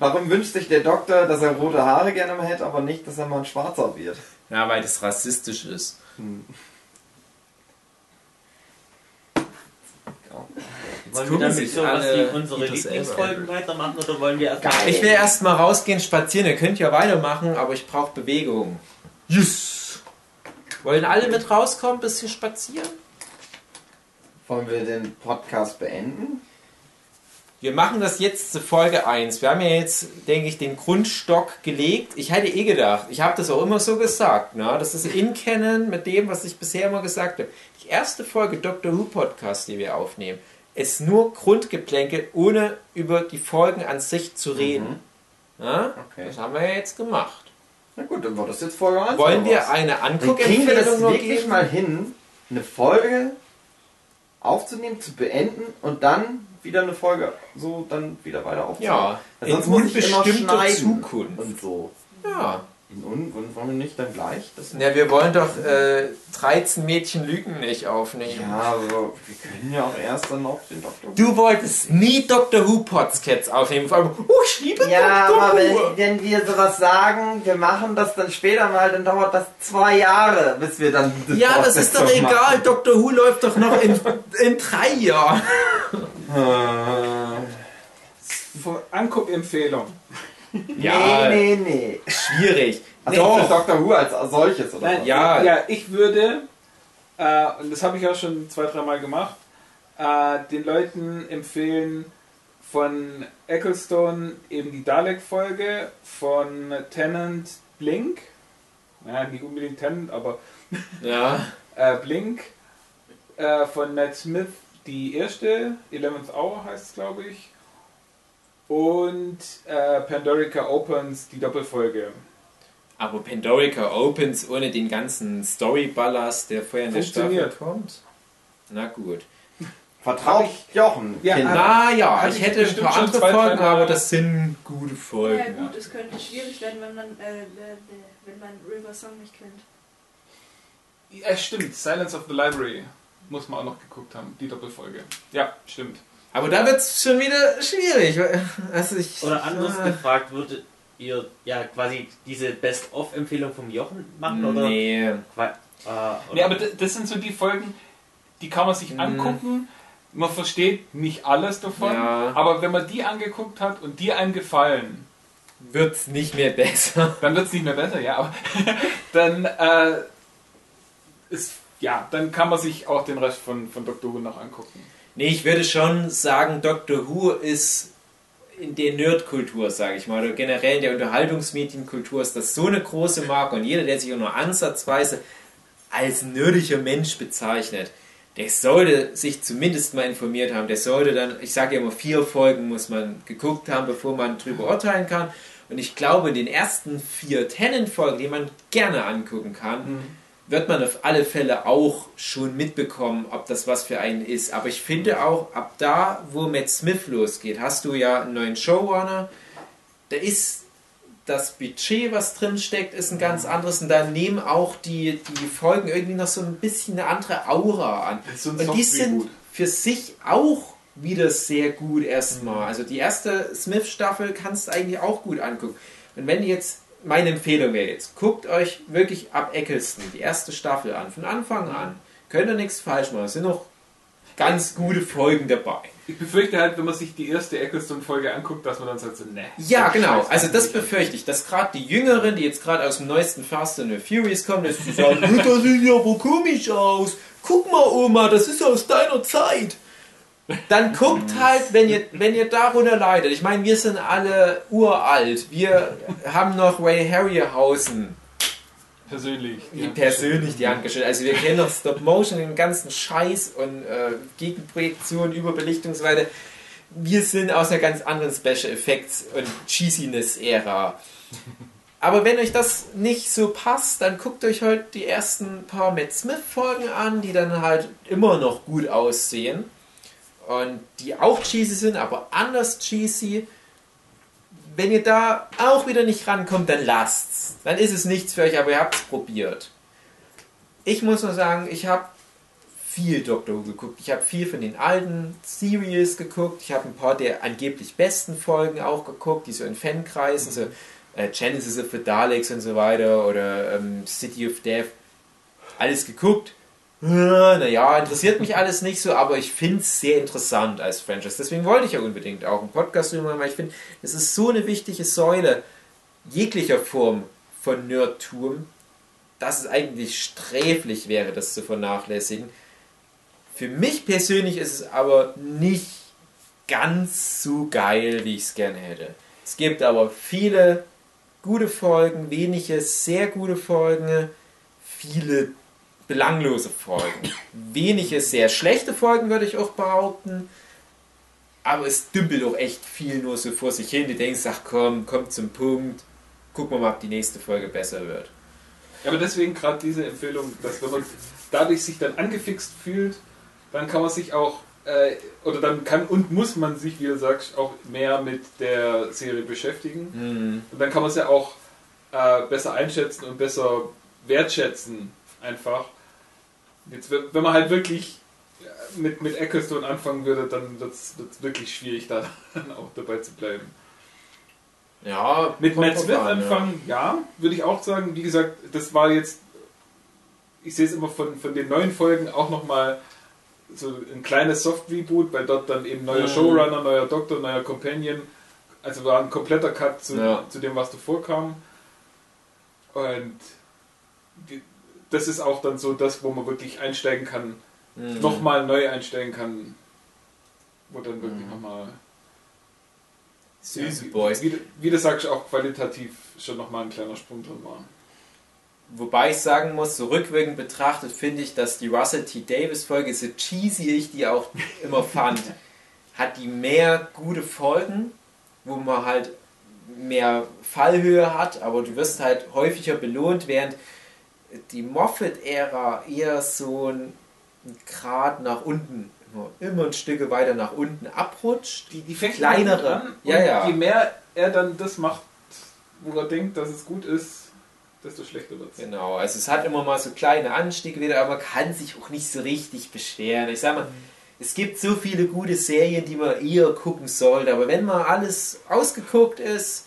Warum wünscht sich der Doktor, dass er rote Haare gerne mal hätte, aber nicht, dass er mal ein Schwarzer wird? Ja, weil das rassistisch ist. Wollen wir damit sich so was wie unsere Lieblingsfolgen weitermachen oder wollen wir erst Ich will erst mal rausgehen, spazieren. Ihr könnt ja weitermachen, aber ich brauche Bewegung. Yes! Wollen alle mit rauskommen, bisschen spazieren? Wollen wir den Podcast beenden? Wir machen das jetzt zu Folge 1. Wir haben ja jetzt, denke ich, den Grundstock gelegt. Ich hätte eh gedacht, ich habe das auch immer so gesagt, ne? das ist in Kennen mit dem, was ich bisher immer gesagt habe. Die erste Folge Doctor Who Podcast, die wir aufnehmen, ist nur Grundgeplänkel, ohne über die Folgen an sich zu reden. Ja? Okay. Das haben wir ja jetzt gemacht. Na gut, dann war das jetzt Folge 1. Wollen wir eine Dann kriegen wir das wirklich geben? mal hin, eine Folge aufzunehmen, zu beenden und dann wieder eine Folge so dann wieder weiter aufzunehmen. Ja, Weil in sonst muss ich immer schneiden Zukunft. und so. Ja. In un wollen wir nicht dann gleich? Das ja, wir wollen doch äh, 13 Mädchen Lügen nicht aufnehmen. ja, also wir können ja auch erst dann noch den Doktor. Du wolltest nie Doctor Who Podcasts aufnehmen. Vor allem, oh, ich liebe Ja, Doctor aber wenn, Who. wenn wir sowas sagen, wir machen das dann später mal, dann dauert das zwei Jahre, bis wir dann. die Ja, das ist doch egal. Doctor Who läuft doch noch in, in drei Jahren. machen. Anguckempfehlung. Ja, Nee, nee, nee. schwierig. Also für Doch. Doctor Who als solches, oder? Nein, was? Ja. ja, ich würde, äh, und das habe ich auch schon zwei, dreimal gemacht, äh, den Leuten empfehlen von Ecclestone eben die Dalek-Folge, von Tennant Blink, ja, nicht unbedingt Tennant, aber (laughs) Ja, äh, Blink, äh, von Matt Smith die erste, 11th Hour heißt es glaube ich, und äh, Pandorica Opens die Doppelfolge. aber Pandorica Opens ohne den ganzen Story-Ballast, der vorher in der Staffel Funktioniert. kommt. Na gut. Vertraut Jochen. Ja. Na ja, Hatte ich ich hätte ein paar schon andere zwei, Folgen, aber das sind gute Ja, Folgen. gut, es könnte schwierig werden, wenn man, äh, äh, wenn man River Song nicht kennt. Ja, stimmt. Silence of the Library muss man auch noch geguckt haben, die Doppelfolge. Ja, stimmt. Aber da wird es schon wieder schwierig. Also ich, Oder anders Ah. gefragt, würdet ihr ja quasi diese Best-of-Empfehlung vom Jochen machen? Oder, Nee. Qua- äh, oder Ja, aber das sind so die Folgen, die kann man sich angucken. Man versteht nicht alles davon, Ja. aber wenn man die angeguckt hat und die einem gefallen, Wird es nicht mehr besser. (laughs) dann wird es nicht mehr besser, ja, aber (laughs) dann äh, ist ja, dann kann man sich auch den Rest von, von Dr. Who noch angucken. Nee, ich würde schon sagen, Doctor Who ist in der Nerdkultur, sage ich mal, oder generell in der Unterhaltungsmedienkultur ist das so eine große Marke und jeder, der sich auch nur ansatzweise als nerdischer Mensch bezeichnet, der sollte sich zumindest mal informiert haben. Der sollte dann, ich sage ja immer, vier Folgen muss man geguckt haben, bevor man drüber urteilen kann. Und ich glaube, in den ersten vier Tennant-Folgen, die man gerne angucken kann, wird man auf alle Fälle auch schon mitbekommen, ob das was für einen ist. Aber ich finde auch, ab da, wo Matt Smith losgeht, hast du ja einen neuen Showrunner. Da ist das Budget, was drin steckt, ist ein ganz anderes. Und da nehmen auch die, die Folgen irgendwie noch so ein bisschen eine andere Aura an. Und die sind für sich auch wieder sehr gut erstmal. Also die erste Smith-Staffel kannst du eigentlich auch gut angucken. Und wenn ihr jetzt, meine Empfehlung wäre jetzt, guckt euch wirklich ab Eccleston die erste Staffel an, von Anfang an. Könnt ihr nichts falsch machen. Es sind noch ganz gute Folgen dabei. Ich befürchte halt, wenn man sich die erste Eccleston-Folge anguckt, dass man dann sagt so, ne. Ja, genau. Also das befürchte ich, dass gerade die Jüngeren, die jetzt gerade aus dem neuesten Fast and the Furious kommen, dass (laughs) die sagen, "Hm, das sieht ja wohl komisch aus. Guck mal, Oma, das ist aus deiner Zeit. Dann guckt halt, wenn ihr, wenn ihr darunter leidet. Ich meine, wir sind alle uralt. Wir haben noch Ray Harryhausen Persönlich. die persönlich die Hand gestellt. Also wir kennen noch Stop Motion, den ganzen Scheiß und äh, Gegenprojektion, Überbelichtung und so weiter. Wir sind aus einer ganz anderen Special Effects und Cheesiness-Ära. Aber wenn euch das nicht so passt, dann guckt euch heute die ersten paar Matt Smith-Folgen an, die dann halt immer noch gut aussehen. Und die auch cheesy sind, aber anders cheesy. Wenn ihr da auch wieder nicht rankommt, dann lasst's. Dann ist es nichts für euch, aber ihr habt es probiert. Ich muss nur sagen, ich habe viel Doctor Who geguckt. Ich habe viel von den alten Series geguckt. Ich habe ein paar der angeblich besten Folgen auch geguckt, die so in Fankreisen, so äh, Genesis of the Daleks und so weiter oder ähm, City of Death. Alles geguckt. Naja, interessiert mich alles nicht so, aber ich finde es sehr interessant als Franchise. Deswegen wollte ich ja unbedingt auch einen Podcast drüber machen, weil ich finde, es ist so eine wichtige Säule jeglicher Form von Nerdtum, dass es eigentlich sträflich wäre, das zu vernachlässigen. Für mich persönlich ist es aber nicht ganz so geil, wie ich es gerne hätte. Es gibt aber viele gute Folgen, wenige sehr gute Folgen, viele belanglose Folgen. Wenige sehr schlechte Folgen, würde ich auch behaupten. Aber es dümpelt auch echt viel nur so vor sich hin. Du denkst, ach komm, kommt zum Punkt. Gucken wir mal, ob die nächste Folge besser wird. Ja, aber deswegen gerade diese Empfehlung, dass wenn man dadurch sich dann angefixt fühlt, dann kann man sich auch, äh, oder dann kann und muss man sich, wie du sagst, auch mehr mit der Serie beschäftigen. Und dann kann man es ja auch äh, besser einschätzen und besser wertschätzen, einfach. Jetzt, wenn man halt wirklich äh, mit, mit Ecclestone anfangen würde, dann wird es wirklich schwierig, da (laughs) dann auch dabei zu bleiben. Ja, Mit Matt Smith an, ja. anfangen, ja. würde ich auch sagen. Wie gesagt, das war jetzt, ich sehe es immer von, von den neuen Folgen auch nochmal so ein kleines Soft-Reboot, weil dort dann eben neuer Mhm. Showrunner, neuer Doktor, neuer Companion, also war ein kompletter Cut zu, Ja. zu dem, was davor kam. Und die, das ist auch dann so das, wo man wirklich einsteigen kann, Mhm. nochmal neu einsteigen kann, wo dann wirklich Mhm. nochmal Süße Boys. Wie, wie du sagst, auch qualitativ schon nochmal ein kleiner Sprung drin war. Wobei ich sagen muss, so rückwirkend betrachtet finde ich, dass die Russell T. Davis Folge, so cheesy ich die auch immer fand, (laughs) hat die mehr gute Folgen, wo man halt mehr Fallhöhe hat, aber du wirst halt häufiger belohnt, während die Moffat-Ära eher so ein Grad nach unten, immer- ein Stück weiter nach unten abrutscht. Die, die fängt Kleinere. an Ja, ja. je mehr er dann das macht, wo er denkt, dass es gut ist, desto schlechter wird es. Genau, also es hat immer mal so kleine Anstiege wieder, aber man kann sich auch nicht so richtig beschweren. Ich sag mal, es gibt so viele gute Serien, die man eher gucken sollte, aber wenn mal alles ausgeguckt ist,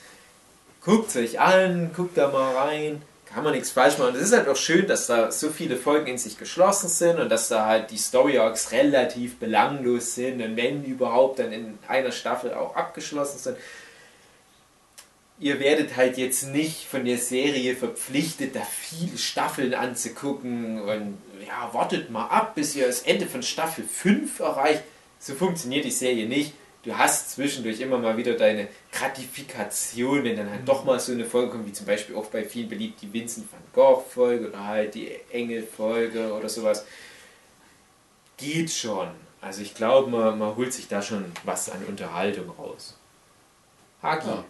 guckt es euch an, guckt da mal rein, kann man nichts falsch machen. Und es ist halt auch schön, dass da so viele Folgen in sich geschlossen sind und dass da halt die Story Arcs relativ belanglos sind und wenn überhaupt dann in einer Staffel auch abgeschlossen sind ihr werdet halt jetzt nicht von der Serie verpflichtet, da viele Staffeln anzugucken und ja, wartet mal ab, bis ihr das Ende von Staffel 5 erreicht. So funktioniert die Serie nicht. Du hast zwischendurch immer mal wieder deine Gratifikation, wenn dann halt doch mal so eine Folge kommt, wie zum Beispiel auch bei vielen beliebt die Vincent van Gogh Folge oder halt die Engel Folge oder sowas. geht schon. Also ich glaube, man, man holt sich da schon was an Unterhaltung raus. Hagi, Ja.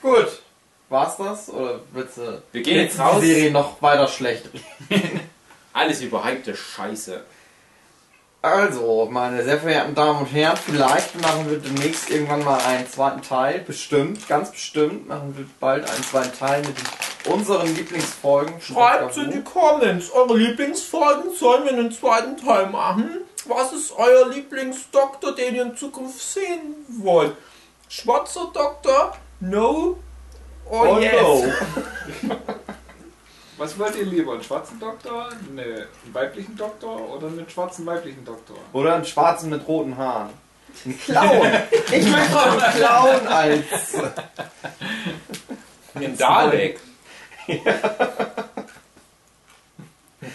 Gut. War's das? Oder willst du, wir gehen jetzt raus. die Serie noch weiter schlecht Alles überhypte Scheiße. Also, meine sehr verehrten Damen und Herren, vielleicht machen wir demnächst irgendwann mal einen zweiten Teil. Bestimmt, ganz bestimmt machen wir bald einen zweiten Teil mit unseren Lieblingsfolgen. Schreibt in die Comments, eure Lieblingsfolgen sollen wir einen zweiten Teil machen. Was ist euer Lieblingsdoktor, den ihr in Zukunft sehen wollt? Schwarzer Doktor? No? Oh, Oh yes. no. (laughs) Was wollt ihr lieber? Einen schwarzen Doktor, eine, einen weiblichen Doktor oder einen schwarzen weiblichen Doktor? Oder einen Schwarzen mit roten Haaren. Ein Clown. (laughs) Ich möchte einen Clown als. Ein Dalek. Ein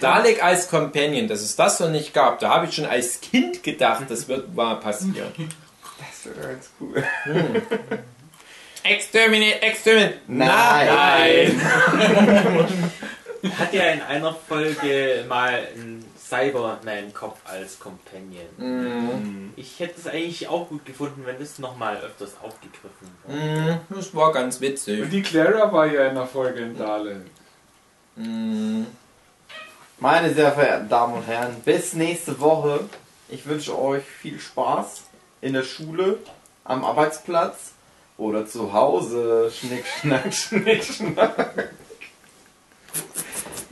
Dalek als Companion, dass es das noch nicht gab, da habe ich schon als Kind gedacht, das wird mal passieren. Das wäre ganz cool. Exterminate, exterminate. Nein. (laughs) Hat ja in einer Folge mal einen Cyberman-Kopf als Companion. Mhm. Ich hätte es eigentlich auch gut gefunden, wenn das nochmal öfters aufgegriffen wird. Mhm, Das war ganz witzig. Und die Clara war ja in der Folge in Dalek. Mhm. Meine sehr verehrten Damen und Herren, bis nächste Woche. Ich wünsche euch viel Spaß in der Schule, am Arbeitsplatz oder zu Hause. Schnick, schnack, (laughs) schnick, schnack.